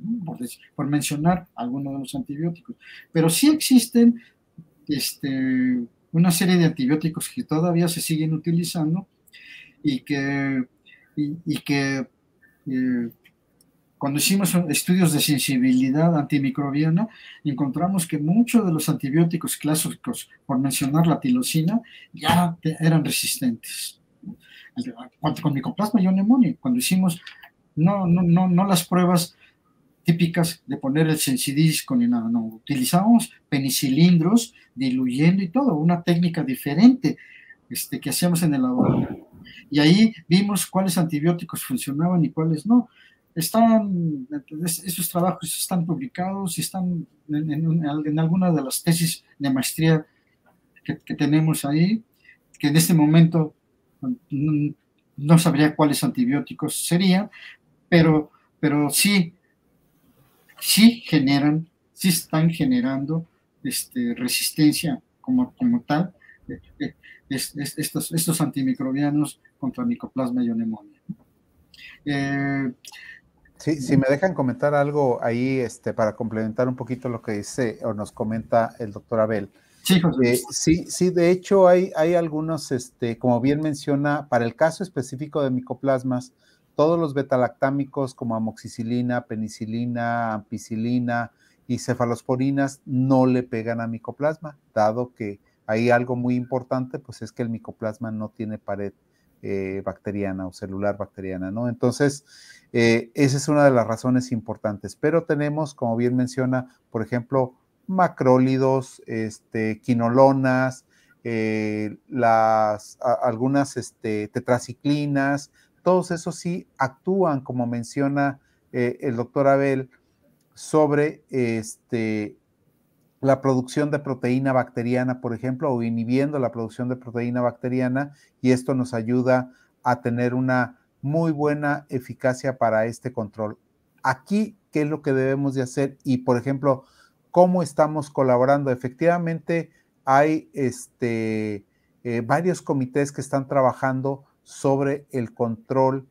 por, mencionar algunos de los antibióticos. Pero sí existen este, una serie de antibióticos que todavía se siguen utilizando y que, y, que eh, cuando hicimos estudios de sensibilidad antimicrobiana, encontramos que muchos de los antibióticos clásicos, por mencionar la tilosina, ya eran resistentes. Con micoplasma y neumonía, cuando hicimos no, no, no, no las pruebas típicas de poner el sensidisco ni nada, no, utilizamos penicilindros diluyendo y todo, una técnica diferente este, que hacíamos en el laboratorio. Y ahí vimos cuáles antibióticos funcionaban y cuáles no están, esos trabajos están publicados y están en, en, alguna de las tesis de maestría que, tenemos ahí, que en este momento no, sabría cuáles antibióticos serían, pero, pero sí, sí generan, sí están generando este, resistencia como, como tal, eh, eh, estos, estos antimicrobianos contra micoplasma y neumonía. Eh, Sí, si me dejan comentar algo ahí este, para complementar un poquito lo que dice o nos comenta el doctor Abel. Sí, eh, sí, sí, de hecho hay, hay algunos, este, como bien menciona, para el caso específico de micoplasmas, todos los betalactámicos como amoxicilina, penicilina, ampicilina y cefalosporinas no le pegan a micoplasma, dado que hay algo muy importante, pues es que el micoplasma no tiene pared eh, bacteriana o celular bacteriana, ¿no? Entonces, eh, esa es una de las razones importantes. Pero tenemos, como bien menciona, por ejemplo, macrólidos, este, quinolonas, eh, las, algunas este, tetraciclinas, todos esos sí actúan, como menciona el doctor Abel, sobre este, la producción de proteína bacteriana, por ejemplo, o inhibiendo la producción de proteína bacteriana, y esto nos ayuda a tener una muy buena eficacia para este control. Aquí, ¿qué es lo que debemos de hacer? Y, por ejemplo, ¿cómo estamos colaborando? Efectivamente, hay este, eh, varios comités que están trabajando sobre el control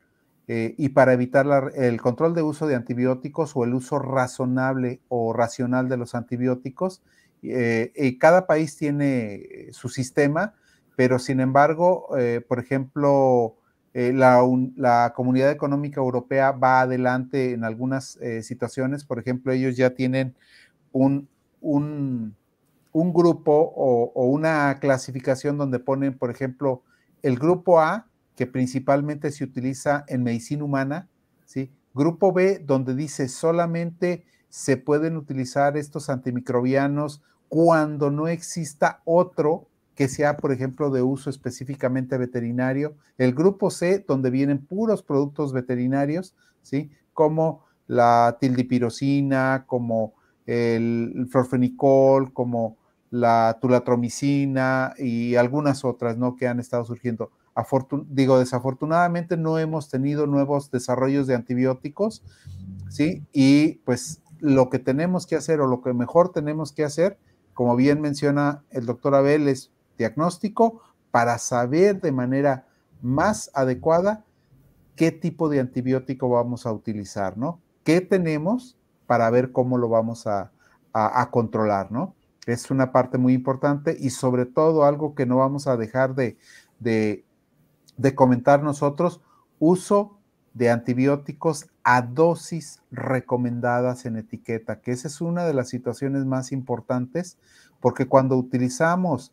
eh, y para evitar el control de uso de antibióticos o el uso razonable o racional de los antibióticos. Eh, y cada país tiene su sistema, pero sin embargo, por ejemplo, eh, la, Comunidad Económica Europea va adelante en algunas eh, situaciones. Por ejemplo, ellos ya tienen un, un, grupo o, una clasificación donde ponen, por ejemplo, el grupo A, que principalmente se utiliza en medicina humana, ¿sí? Grupo B, donde dice solamente se pueden utilizar estos antimicrobianos cuando no exista otro que sea, por ejemplo, de uso específicamente veterinario. El grupo C, donde vienen puros productos veterinarios, ¿sí? Como la tildipirosina, como el florfenicol, como la tulatromicina y algunas otras, ¿no? Que han estado surgiendo. Digo, desafortunadamente no hemos tenido nuevos desarrollos de antibióticos, ¿sí? Y pues lo que tenemos que hacer o lo que mejor tenemos que hacer, como bien menciona el doctor Abel, es diagnóstico para saber de manera más adecuada qué tipo de antibiótico vamos a utilizar, ¿no? ¿Qué tenemos para ver cómo lo vamos a, controlar, ¿no? Es una parte muy importante y sobre todo algo que no vamos a dejar de, de, de comentar nosotros, uso de antibióticos a dosis recomendadas en etiqueta, que esa es una de las situaciones más importantes, porque cuando utilizamos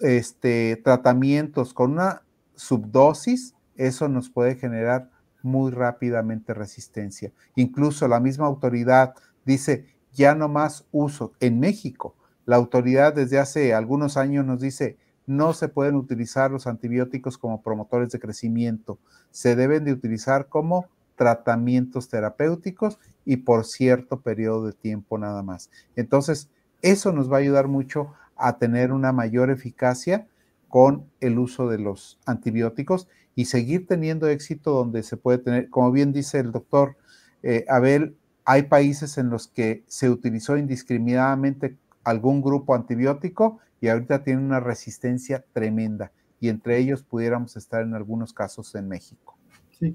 este, tratamientos con una subdosis, eso nos puede generar muy rápidamente resistencia. Incluso la misma autoridad dice, ya no más uso. En México, la autoridad desde hace algunos años nos dice, no se pueden utilizar los antibióticos como promotores de crecimiento, se deben de utilizar como tratamientos terapéuticos y por cierto periodo de tiempo nada más. Entonces, eso nos va a ayudar mucho a tener una mayor eficacia con el uso de los antibióticos y seguir teniendo éxito donde se puede tener, como bien dice el doctor eh, Abel, hay países en los que se utilizó indiscriminadamente algún grupo antibiótico y ahorita tiene una resistencia tremenda y entre ellos pudiéramos estar en algunos casos en México. Sí.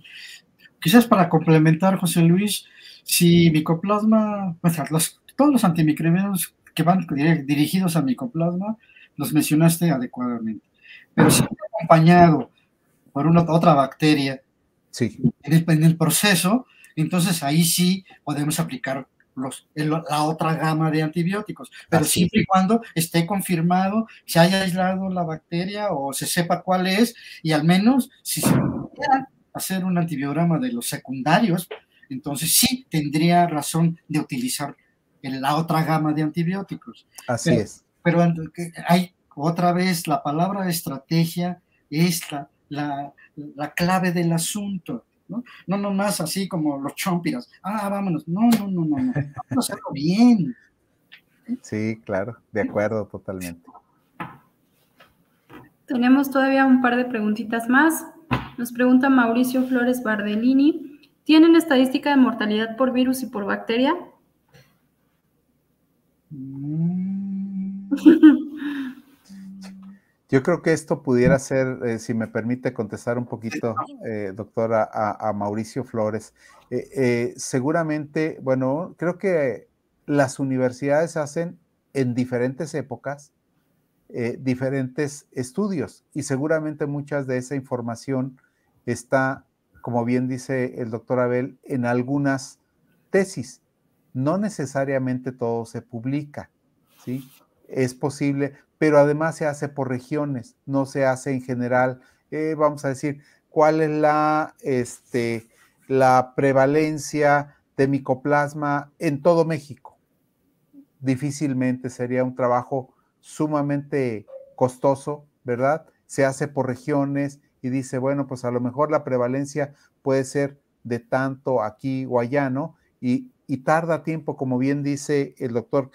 Quizás para complementar, José Luis, si micoplasma, pues todos los antimicrobianos que van dirigidos a micoplasma, los mencionaste adecuadamente. Pero si acompañado por una otra bacteria sí. en, el, proceso, entonces ahí sí podemos aplicar los, la otra gama de antibióticos, pero siempre y cuando esté confirmado, se haya aislado la bacteria o se sepa cuál es, y al menos si se pudiera hacer un antibiograma de los secundarios, entonces sí tendría razón de utilizar la otra gama de antibióticos. Así es. Pero hay otra vez la palabra estrategia es la, clave del asunto. ¿No? No nomás así como los chompiras. Ah, vámonos. No, no, no, no, no. Vamos a hacerlo bien. Sí, claro, de acuerdo totalmente. Tenemos todavía un par de preguntitas más. Nos pregunta Mauricio Flores Bardellini. ¿Tienen estadística de mortalidad por virus y por bacteria? Mm. Yo creo que esto pudiera ser, eh, si me permite contestar un poquito, eh, doctora, a, Mauricio Flores. Eh, seguramente, bueno, creo que las universidades hacen en diferentes épocas diferentes estudios y seguramente muchas de esa información está, como bien dice el doctor Abel, en algunas tesis. No necesariamente todo se publica, ¿sí? Es posible, pero además se hace por regiones, no se hace en general. Eh, vamos a decir, cuál es la, este, la prevalencia de micoplasma en todo México. Difícilmente sería un trabajo sumamente costoso, ¿verdad? Se hace por regiones y dice, bueno, pues a lo mejor la prevalencia puede ser de tanto aquí o allá, ¿no? Y, y tarda tiempo, como bien dice el doctor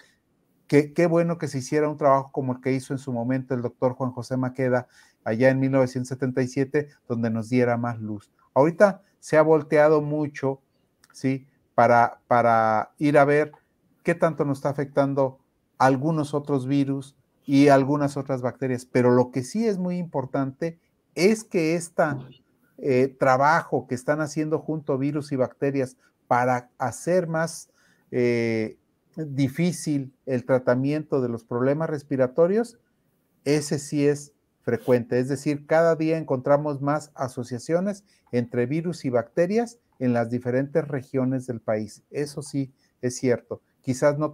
Qué, bueno que se hiciera un trabajo como el que hizo en su momento el doctor Juan José Maqueda allá en 1977, donde nos diera más luz. Ahorita se ha volteado mucho, ¿sí? Para, para ir a ver qué tanto nos está afectando algunos otros virus y algunas otras bacterias. Pero lo que sí es muy importante es que este trabajo que están haciendo junto virus y bacterias para hacer más eh, difícil el tratamiento de los problemas respiratorios, ese sí es frecuente. Es decir, cada día encontramos más asociaciones entre virus y bacterias en las diferentes regiones del país. Eso sí es cierto. Quizás no,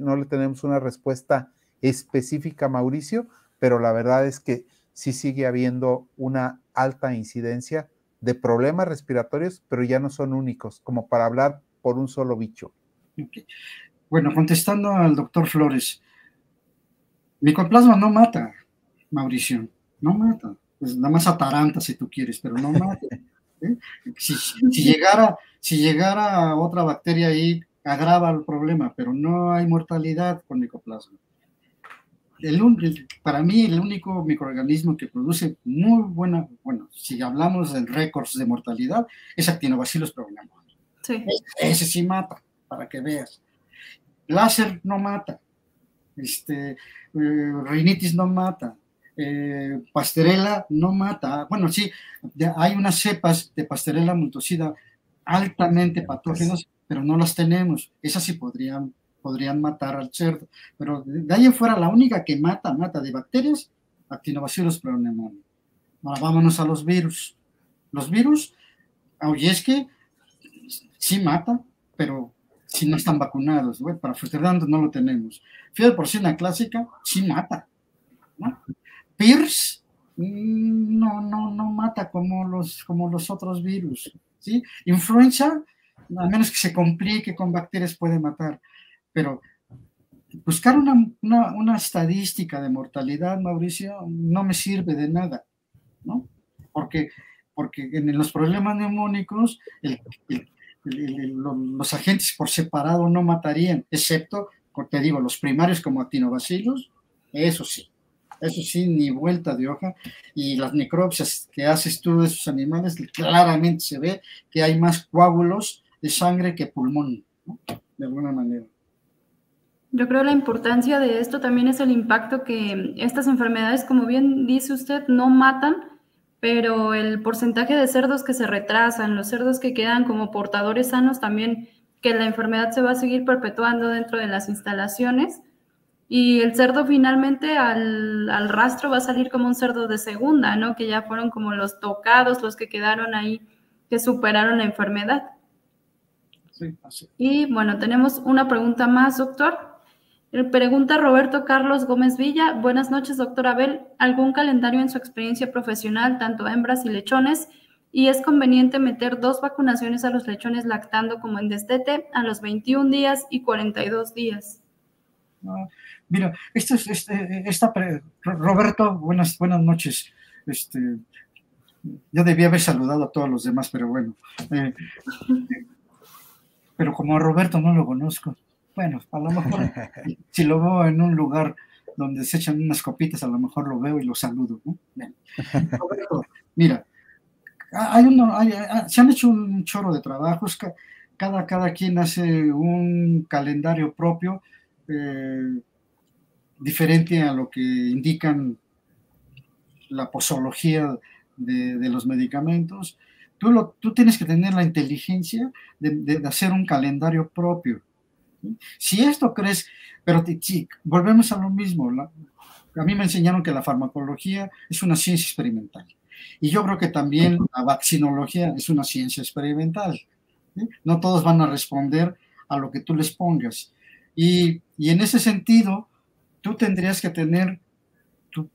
no le tenemos una respuesta específica, Mauricio, pero la verdad es que sí sigue habiendo una alta incidencia de problemas respiratorios, pero ya no son únicos, como para hablar por un solo bicho. Bueno, contestando al doctor Flores, micoplasma no mata, Mauricio, no mata. Pues nada más ataranta si tú quieres, pero no mata. ¿eh? Si, llegara, si llegara otra bacteria ahí, agrava el problema, pero no hay mortalidad con micoplasma. El, para mí, el único microorganismo que produce muy buena, bueno, si hablamos de récords de mortalidad, es Actinobacillus pneumoniae. Sí. Ese sí mata, para que veas. Láser no mata. Este, eh, rinitis no mata. Eh, pasterela no mata. Bueno, sí, hay unas cepas de pasterela multocida altamente patógenas, pero no las tenemos. Esas sí podrían, podrían matar al cerdo. Pero de ahí en fuera, la única que mata, mata de bacterias, Actinobacillus pneumoniae. Ahora vámonos a los virus. Los virus, oye, es que sí mata, pero si no están vacunados. Para Fusterdando no lo tenemos. Fiebre porcina clásica sí mata. ¿no? PIRS mm, no, no, no mata como los, como los otros virus. ¿sí? Influenza, a menos que se complique con bacterias, puede matar. Pero buscar una, una, estadística de mortalidad, Mauricio, no me sirve de nada, ¿no? Porque, porque en los problemas neumónicos los agentes por separado no matarían, excepto, te digo, los primarios como actinobacillus, eso sí, eso sí, ni vuelta de hoja. Y las necropsias que haces tú de esos animales, claramente se ve que hay más coágulos de sangre que pulmón, de alguna manera. Yo creo la importancia de esto también es el impacto que estas enfermedades, como bien dice usted, no matan, pero el porcentaje de cerdos que se retrasan, los cerdos que quedan como portadores sanos, también que la enfermedad se va a seguir perpetuando dentro de las instalaciones y el cerdo finalmente al, rastro va a salir como un cerdo de segunda, ¿no? Que ya fueron como los tocados, los que quedaron ahí, que superaron la enfermedad. Sí, así. Y bueno, tenemos una pregunta más, doctor. Pregunta Roberto Carlos Gómez Villa. Buenas noches, doctor Abel. ¿Algún calendario en su experiencia profesional, tanto hembras y lechones? ¿Y es conveniente meter dos vacunaciones a los lechones lactando como en destete a los 21 días y 42 días? Mira, este, este, esta, Roberto, buenas, buenas noches. Este, yo debía haber saludado a todos los demás, pero bueno. Eh, pero como a Roberto no lo conozco, bueno, a lo mejor si lo veo en un lugar donde se echan unas copitas, a lo mejor lo veo y lo saludo. Roberto, mira, hay uno, se han hecho un chorro de trabajos, cada, cada quien hace un calendario propio. Eh, diferente a lo que indican la posología de, los medicamentos. Tú, lo, tú, tienes que tener la inteligencia de, hacer un calendario propio. Si esto crees, pero si, volvemos a lo mismo. a mí me enseñaron que la farmacología es una ciencia experimental. Y yo creo que también la vaccinología es una ciencia experimental. No todos van a responder a lo que tú les pongas. Y, y en ese sentido, tú tendrías que tener tu,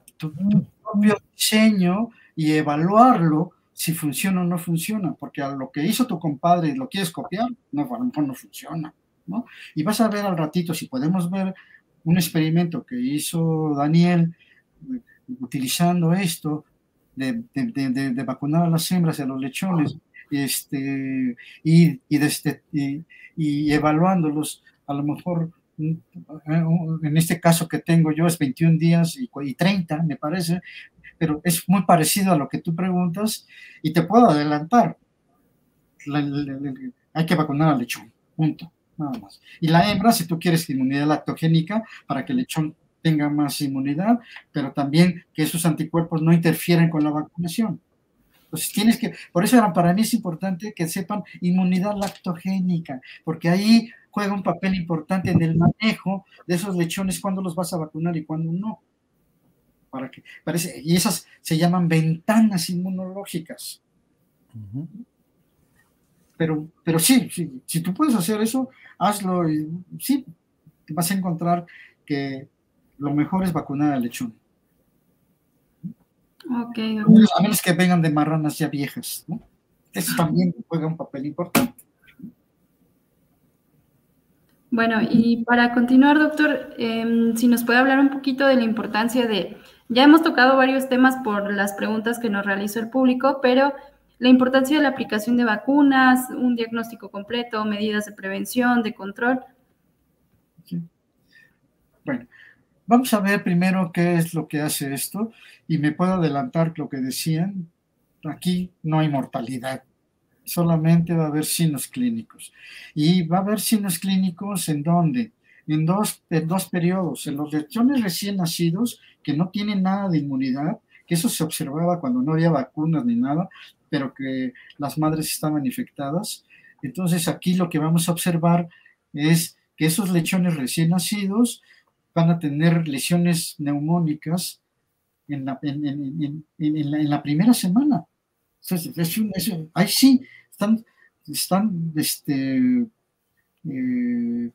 propio diseño y evaluarlo si funciona o no funciona, porque a lo que hizo tu compadre y lo quieres copiar, no, a lo mejor no funciona, ¿no? Y vas a ver al ratito, si podemos ver un experimento que hizo Daniel utilizando esto de, vacunar a las hembras y a los lechones este, y, y, y evaluándolos, a lo mejor en este caso que tengo yo es 21 días y, 30, me parece, pero es muy parecido a lo que tú preguntas y te puedo adelantar. hay que vacunar al lechón, punto, nada más. Y la hembra, si tú quieres inmunidad lactogénica para que el lechón tenga más inmunidad, pero también que esos anticuerpos no interfieren con la vacunación. Entonces tienes que, por eso para mí es importante que sepan inmunidad lactogénica, porque ahí juega un papel importante en el manejo de esos lechones, cuándo los vas a vacunar y cuándo no. Para que, parece, y esas se llaman ventanas inmunológicas. Pero, pero sí, si tú puedes hacer eso, hazlo y sí, vas a encontrar que lo mejor es vacunar al lechón. Okay, A menos que vengan de marranas ya viejas, ¿no? Eso también juega un papel importante. Bueno, y para continuar, doctor, em, si nos puede hablar un poquito de la importancia de Ya hemos tocado varios temas por las preguntas que nos realizó el público, pero la importancia de la aplicación de vacunas, un diagnóstico completo, medidas de prevención, de control. Bueno, vamos a ver primero qué es lo que hace esto y me puedo adelantar lo que decían. Aquí no hay mortalidad, solamente va a haber signos clínicos. Y va a haber signos clínicos en dónde? En dos, en dos periodos. En los lechones recién nacidos, que no tienen nada de inmunidad, que eso se observaba cuando no había vacunas ni nada, pero que las madres estaban infectadas. Entonces aquí lo que vamos a observar es que esos lechones recién nacidos van a tener lesiones neumónicas en la, primera semana. ahí sí, están, están este, eh,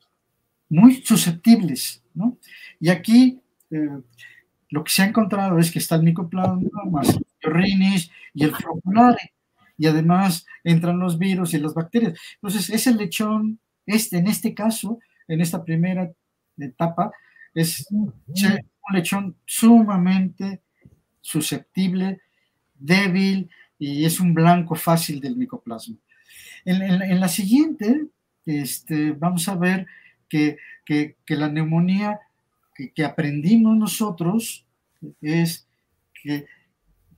muy susceptibles. ¿no? Y aquí eh, lo que se ha encontrado es que está el micoplasma más rinis y el floculare, y además entran los virus y las bacterias. Entonces, ese lechón, este, en este caso, en esta primera etapa, es un lechón sumamente susceptible, débil y es un blanco fácil del micoplasma. En, la siguiente, este, vamos a ver que, la neumonía que, aprendimos nosotros es que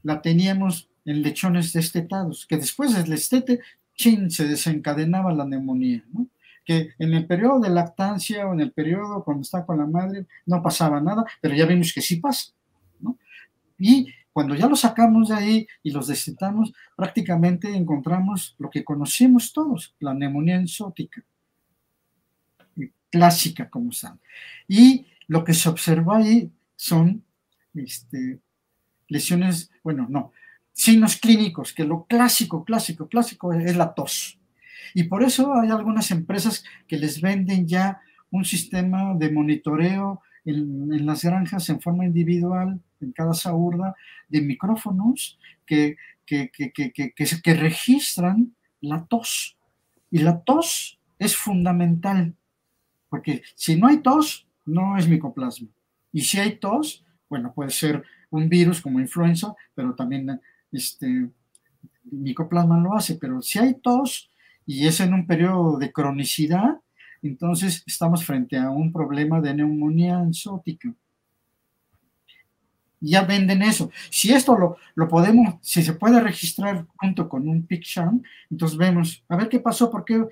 la teníamos en lechones destetados, que después del estete, chin, se desencadenaba la neumonía, ¿no? que en el periodo de lactancia o en el periodo cuando está con la madre no pasaba nada, pero ya vimos que sí pasa. ¿no? Y cuando ya los sacamos de ahí y los destetamos, prácticamente encontramos lo que conocemos todos, la neumonía enzótica, clásica como están. Y lo que se observa ahí son este, lesiones, bueno, no, signos clínicos, que lo clásico, clásico, clásico es la tos. Y por eso hay algunas empresas que les venden ya un sistema de monitoreo en, las granjas en forma individual, en cada saurda, de micrófonos que, que, que, que registran la tos. Y la tos es fundamental, porque si no hay tos, no es micoplasma. Y si hay tos, bueno, puede ser un virus como influenza, pero también este micoplasma lo hace, pero si hay tos y es en un periodo de cronicidad, entonces estamos frente a un problema de neumonía enzótica. Ya venden eso. Si esto lo, lo podemos, si se puede registrar junto con un PICSHAM, entonces vemos, a ver qué pasó, por qué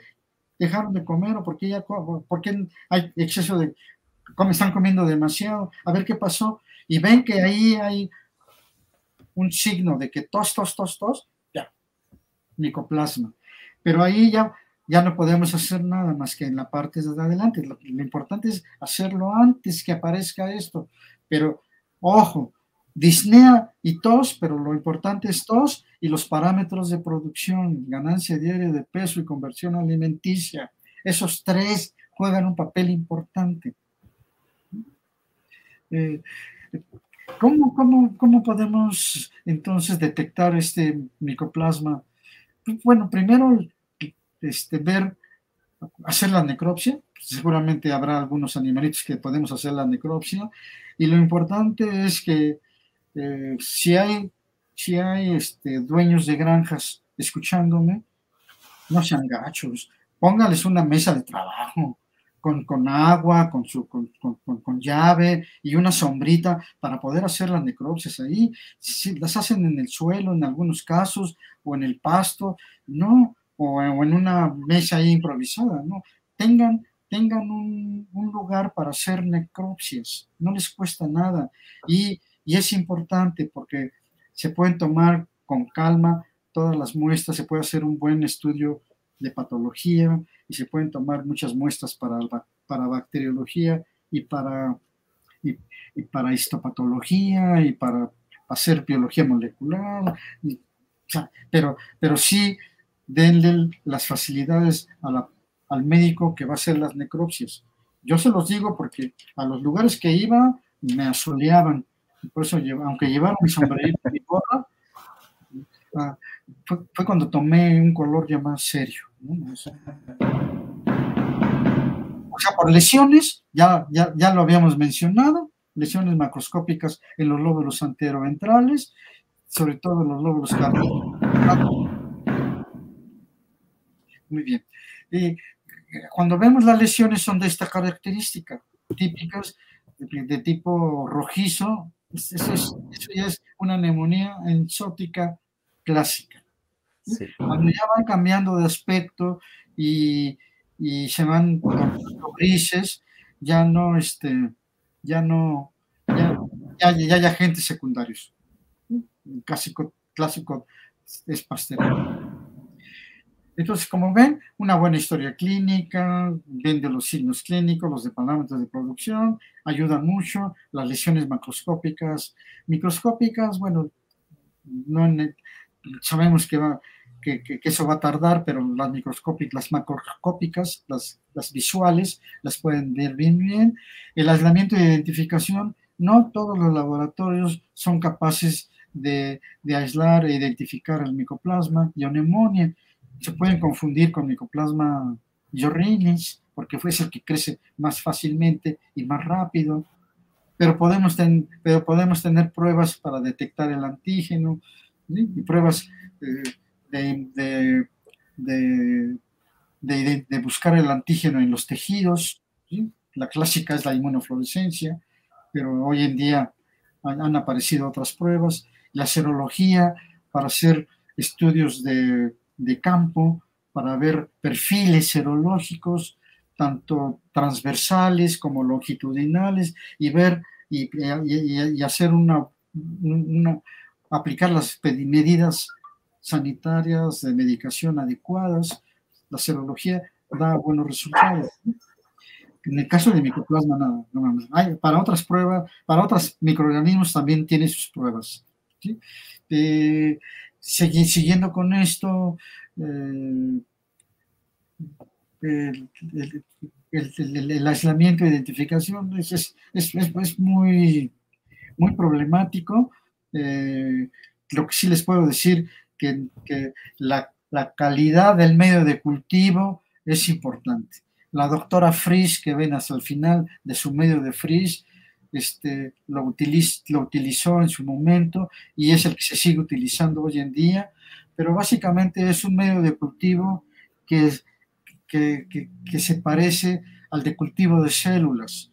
dejaron de comer o por qué, ya, por qué hay exceso de, están comiendo demasiado, a ver qué pasó. Y ven que ahí hay un signo de que tos, tos, tos, tos, ya, micoplasma. Pero ahí ya, ya no podemos hacer nada más que en la parte de adelante. Lo, importante es hacerlo antes que aparezca esto. Pero, ojo, disnea y tos, pero lo importante es tos y los parámetros de producción, ganancia diaria de peso y conversión alimenticia. Esos tres juegan un papel importante. Eh, ¿cómo, cómo, podemos entonces detectar este micoplasma? Bueno, primero este, ver, hacer la necropsia. Seguramente habrá algunos animalitos que podemos hacer la necropsia. Y lo importante es que eh, si hay, si hay este, dueños de granjas escuchándome, no sean gachos, póngales una mesa de trabajo, con, agua, con, su, con, con, llave y una sombrita para poder hacer las necropsias ahí. Si las hacen en el suelo en algunos casos o en el pasto, no, o, en una mesa ahí improvisada, no. Tengan, tengan un, un, lugar para hacer necropsias, no les cuesta nada. Y, y es importante porque se pueden tomar con calma todas las muestras, se puede hacer un buen estudio de patología, y se pueden tomar muchas muestras para, para bacteriología y para, y, para histopatología y para hacer biología molecular, pero, pero sí denle las facilidades al médico que va a hacer las necropsias. Yo se los digo porque a los lugares que iba me asoleaban, por eso, aunque llevaron mi sombrerito y mi gorra, ah, fue, cuando tomé un color ya más serio. O sea, por lesiones, ya, ya, ya lo habíamos mencionado, lesiones macroscópicas en los lóbulos anteroventrales, sobre todo en los lóbulos cardíacos. Muy bien. Y cuando vemos las lesiones son de esta característica, típicas de, tipo rojizo, eso, ya es una neumonía enzótica clásica. Cuando ya van cambiando de aspecto y, se van grises, ya no, este, ya no, ya, ya, hay agentes secundarios. Clásico, clásico es pastelero. Entonces, como ven, una buena historia clínica, ven de los signos clínicos, los de parámetros de producción, ayudan mucho, las lesiones macroscópicas, microscópicas, bueno, no sabemos que, que, eso va a tardar, pero las microscópicas, las macroscópicas, las, las visuales, las pueden ver bien, bien. El aislamiento de identificación, no todos los laboratorios son capaces de, de aislar e identificar el micoplasma y neumonía se pueden confundir con micoplasma yorrinis, porque fue el que crece más fácilmente y más rápido, pero podemos, pero podemos tener pruebas para detectar el antígeno y pruebas eh, de, de, buscar el antígeno en los tejidos. La clásica es la inmunofluorescencia, pero hoy en día han aparecido otras pruebas. La serología para hacer estudios de de campo para ver perfiles serológicos, tanto transversales como longitudinales, y ver y, hacer una, aplicar las medidas sanitarias de medicación adecuadas. La serología da buenos resultados. En el caso de micoplasma, nada, para otras pruebas, para otros microorganismos también tiene sus pruebas. ¿sí? Eh, siguiendo con esto, eh, el, aislamiento de identificación es, es, muy, muy problemático. Eh, lo que sí les puedo decir que, que la, calidad del medio de cultivo es importante. La doctora Frisch, que ven hasta el final de su medio de Frisch, este, lo, utilizó en su momento y es el que se sigue utilizando hoy en día, pero básicamente es un medio de cultivo que, que, se parece al de cultivo de células.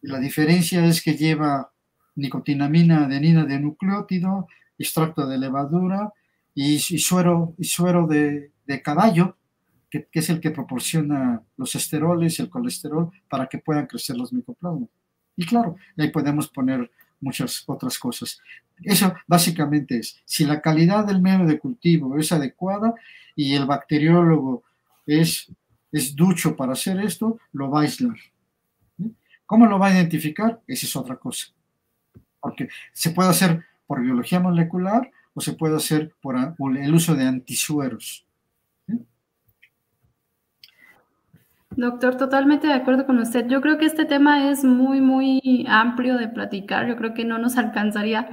La diferencia es que lleva nicotinamina adenina de nucleótido, extracto de levadura y, suero, y suero de, caballo, que, es el que proporciona los esteroles y el colesterol para que puedan crecer los micoplasmas. Y claro, ahí podemos poner muchas otras cosas. Eso básicamente es, si la calidad del medio de cultivo es adecuada y el bacteriólogo es, es ducho para hacer esto, lo va a aislar. ¿Cómo lo va a identificar? Esa es otra cosa. Porque se puede hacer por biología molecular o se puede hacer por el uso de antisueros. Doctor, totalmente de acuerdo con usted. Yo creo que este tema es muy, muy amplio de platicar. Yo creo que no nos alcanzaría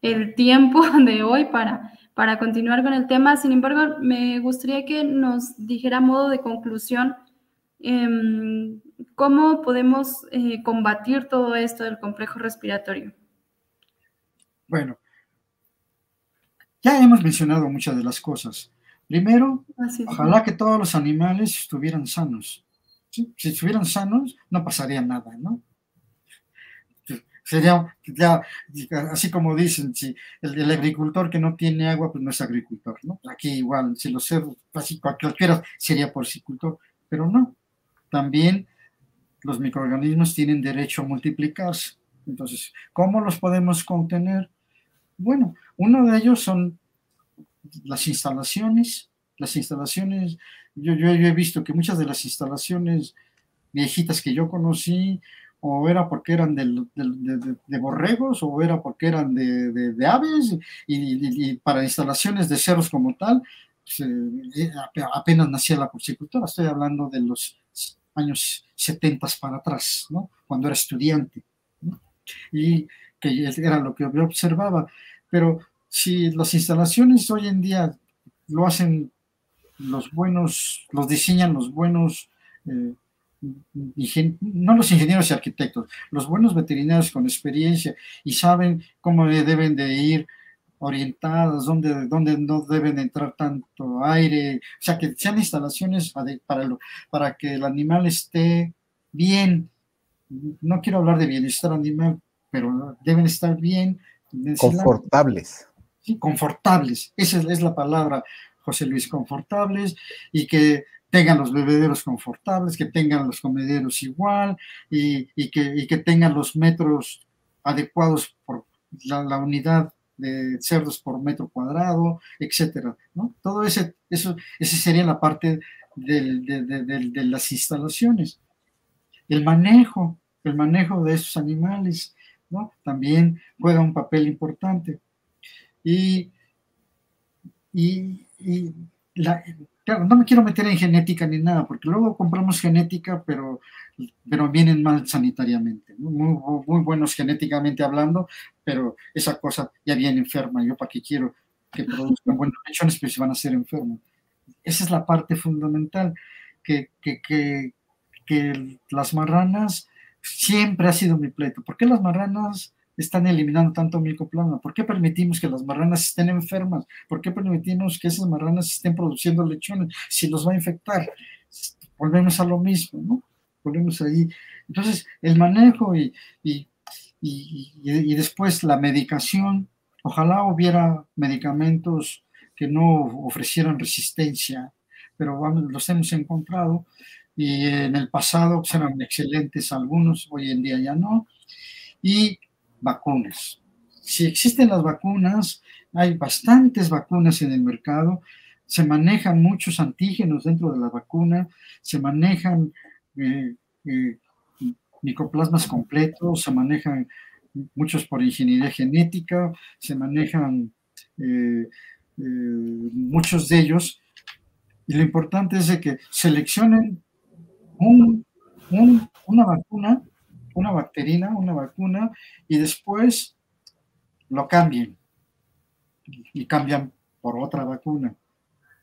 el tiempo de hoy para, para continuar con el tema. Sin embargo, me gustaría que nos dijera a modo de conclusión em, cómo podemos eh, combatir todo esto del complejo respiratorio. Bueno, ya hemos mencionado muchas de las cosas. Primero, ojalá que todos los animales estuvieran sanos. Si estuvieran sanos, no pasaría nada, ¿no? Sería, ya, así como dicen, si el, agricultor que no tiene agua, pues no es agricultor, ¿no? Aquí igual, si los cerdos, así cualquiera sería porcicultor, pero no. También los microorganismos tienen derecho a multiplicarse. Entonces, ¿cómo los podemos contener? Bueno, uno de ellos son las instalaciones. Las instalaciones yo, he visto que muchas de las instalaciones viejitas que yo conocí, o era porque eran de, borregos, o era porque eran de, aves, y, para instalaciones de cerros como tal, pues, eh, apenas nacía la porcicultura. Estoy hablando de los años 70 para atrás, cuando era estudiante, y que era lo que observaba. Pero si las instalaciones hoy en día lo hacen los buenos, los diseñan los buenos, eh, no los ingenieros y arquitectos, los buenos veterinarios con experiencia y saben cómo deben de ir orientadas, donde, donde no deben entrar tanto aire, o sea, que sean instalaciones para, para que el animal esté bien. No quiero hablar de bienestar animal, pero deben estar bien. Confortables. Sí, confortables. Esa es la palabra, José Luis, confortables y que tengan los bebederos confortables, que tengan los comederos igual y, que, que, tengan los metros adecuados por la, unidad de cerdos por metro cuadrado, etcétera, ¿no? Todo ese, eso, ese sería la parte de, las instalaciones. El manejo, el manejo de esos animales, ¿no? También juega un papel importante. Y, y, y la, Claro, no me quiero meter en genética ni nada, porque luego compramos genética, pero, pero vienen mal sanitariamente, muy, muy, buenos genéticamente hablando, pero esa cosa ya viene enferma. Yo para qué quiero que produzcan buenos lechones, pero si van a ser enfermos. Esa es la parte fundamental, que, que, que, que las marranas siempre ha sido mi pleito. ¿Por qué las marranas están eliminando tanto micoplasma? ¿Por qué permitimos que las marranas estén enfermas? ¿Por qué permitimos que esas marranas estén produciendo lechones si los va a infectar? Volvemos a lo mismo, ¿no? Volvemos ahí. Entonces, el manejo y, y, y, después la medicación, ojalá hubiera medicamentos que no ofrecieran resistencia, pero los hemos encontrado y en el pasado eran excelentes algunos, hoy en día ya no. Y vacunas. Si existen las vacunas, hay bastantes vacunas en el mercado, se manejan muchos antígenos dentro de la vacuna, se manejan eh, eh, micoplasmas completos, se manejan muchos por ingeniería genética, se manejan eh, muchos de ellos. Y lo importante es de que seleccionen una vacuna una bacterina, una vacuna, y después lo cambien y cambian por otra vacuna.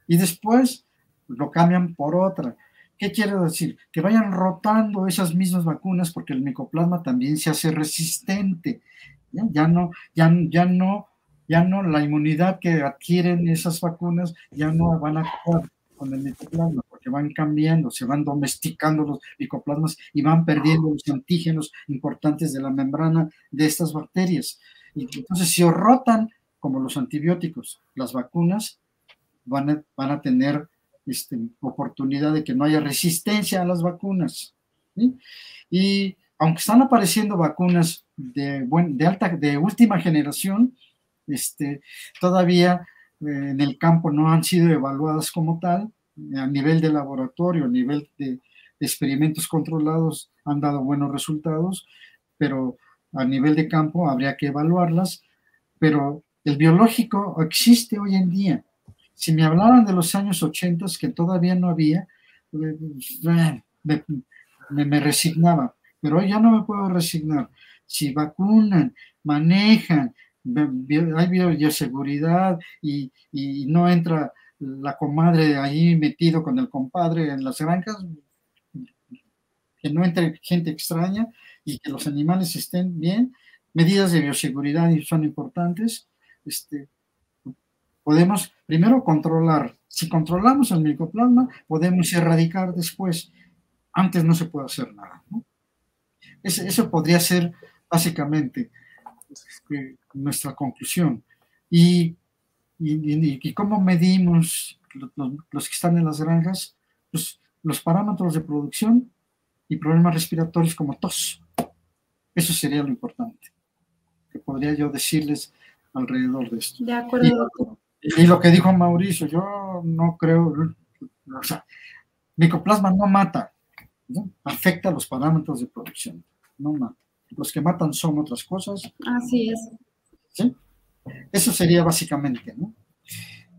Y después lo cambian por otra. ¿Qué quiero decir? Que vayan rotando esas mismas vacunas porque el micoplasma también se hace resistente. Ya, no, ya, ya no, ya no, la inmunidad que adquieren esas vacunas ya no van a actuar con el micoplasma que van cambiando, se van domesticando los micoplasmas y van perdiendo los antígenos importantes de la membrana de estas bacterias. Y entonces, si rotan como los antibióticos, las vacunas, van a, van a tener este, oportunidad de que no haya resistencia a las vacunas. Y aunque están apareciendo vacunas de, de, alta, de última generación, este, todavía eh, en el campo no han sido evaluadas como tal a nivel de laboratorio, a nivel de, experimentos controlados, han dado buenos resultados, pero a nivel de campo habría que evaluarlas. Pero el biológico existe hoy en día. Si me hablaran de los años 80, que todavía no había, me, resignaba. Pero hoy ya no me puedo resignar. Si vacunan, manejan, hay bioseguridad y no entra la comadre ahí metido con el compadre en las granjas, que no entre gente extraña y que los animales estén bien. Medidas de bioseguridad son importantes. Este, podemos primero controlar. Si controlamos el micoplasma, podemos erradicar después. Antes no se puede hacer nada. eso podría ser básicamente este, nuestra conclusión. Y ¿Y, cómo medimos los, que están en las granjas? Pues los parámetros de producción y problemas respiratorios como tos. Eso sería lo importante que podría yo decirles alrededor de esto. De acuerdo. Y, lo que dijo Mauricio, yo no creo, o sea, micoplasma no mata, afecta los parámetros de producción, no mata. Los que matan son otras cosas. Así es. ¿Sí? Eso sería básicamente, ¿no?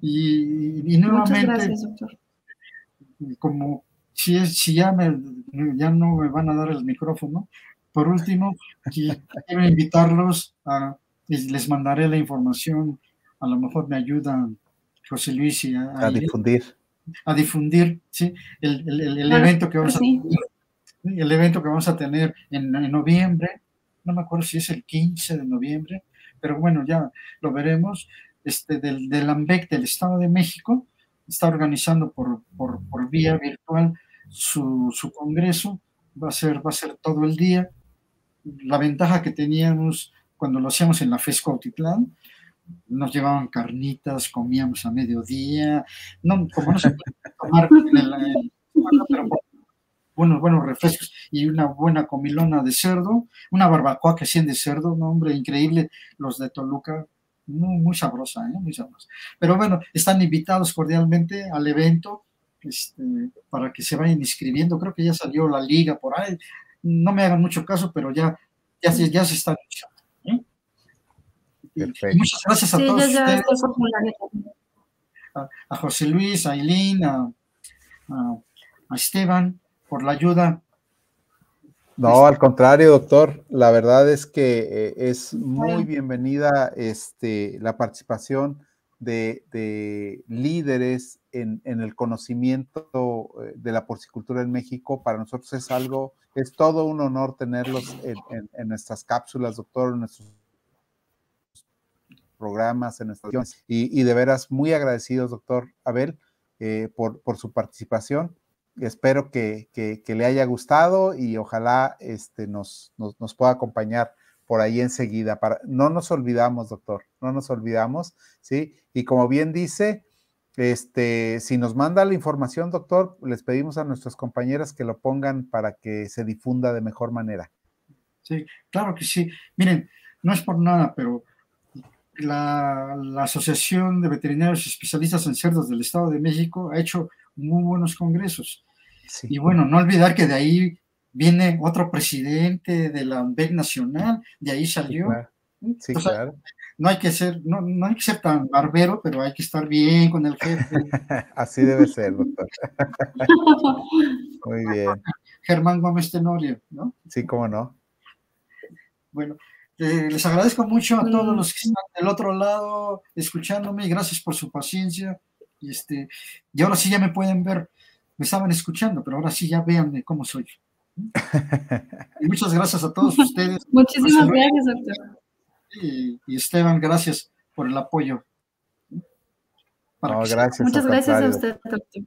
Y, nuevamente, como si, es, si ya, me, ya no me van a dar el micrófono, por último, quiero invitarlos a, les mandaré la información, a lo mejor me ayudan José Luis a, difundir. A difundir, sí, el, el, evento que vamos a tener el evento que vamos a tener en, noviembre, no me acuerdo si es el 15 de noviembre, pero bueno, ya lo veremos, este, del, del AMBEC del Estado de México, está organizando por, por, por vía virtual su, su, congreso, va a, ser, va a ser todo el día. La ventaja que teníamos cuando lo hacíamos en la FESCO Autitlán, nos llevaban carnitas, comíamos a mediodía, no, como no se puede tomar en el, pero buenos, buenos refrescos y una buena comilona de cerdo, una barbacoa que hacían de cerdo, no, hombre, increíble, los de Toluca, muy, muy sabrosa, ¿eh? muy sabrosa. Pero bueno, están invitados cordialmente al evento este, para que se vayan inscribiendo, creo que ya salió la liga por ahí, no me hagan mucho caso, pero ya, ya, se, ya se está ¿eh? muchas gracias a todos ustedes. A, José Luis, a Aileen, a, a Esteban, por la ayuda. No, al contrario, doctor. La verdad es que eh, es muy bienvenida este, la participación de, líderes en, el conocimiento eh, de la porcicultura en México. Para nosotros es algo, es todo un honor tenerlos en, nuestras cápsulas, doctor, en nuestros programas, en nuestras y, y de veras muy agradecidos, doctor Abel, eh, por, por su participación espero que, le haya gustado y ojalá este, nos, pueda acompañar por ahí enseguida. No nos olvidamos, doctor, no nos olvidamos, ¿sí? Y como bien dice, este, si nos manda la información, doctor, les pedimos a nuestras compañeras que lo pongan para que se difunda de mejor manera. Sí, claro que sí. Miren, no es por nada, pero la, la Asociación de Veterinarios Especialistas en Cerdos del Estado de México ha hecho muy buenos congresos. Y bueno, no olvidar que de ahí viene otro presidente de la AMBEC nacional, de ahí salió. Sí, claro. No hay que ser, no, no, hay que ser tan barbero, pero hay que estar bien con el jefe. Así debe ser, doctor. Muy bien. Germán Gómez Tenorio, ¿no? Sí, cómo no. Bueno, eh, les agradezco mucho a todos los que están del otro lado escuchándome y gracias por su paciencia. Y, este, y ahora sí ya me pueden ver me estaban escuchando, pero ahora sí ya véanme cómo soy. Y muchas gracias a todos ustedes. Muchísimas gracias, doctor. Y, Esteban, gracias por el apoyo. gracias. Muchas gracias a usted, doctor.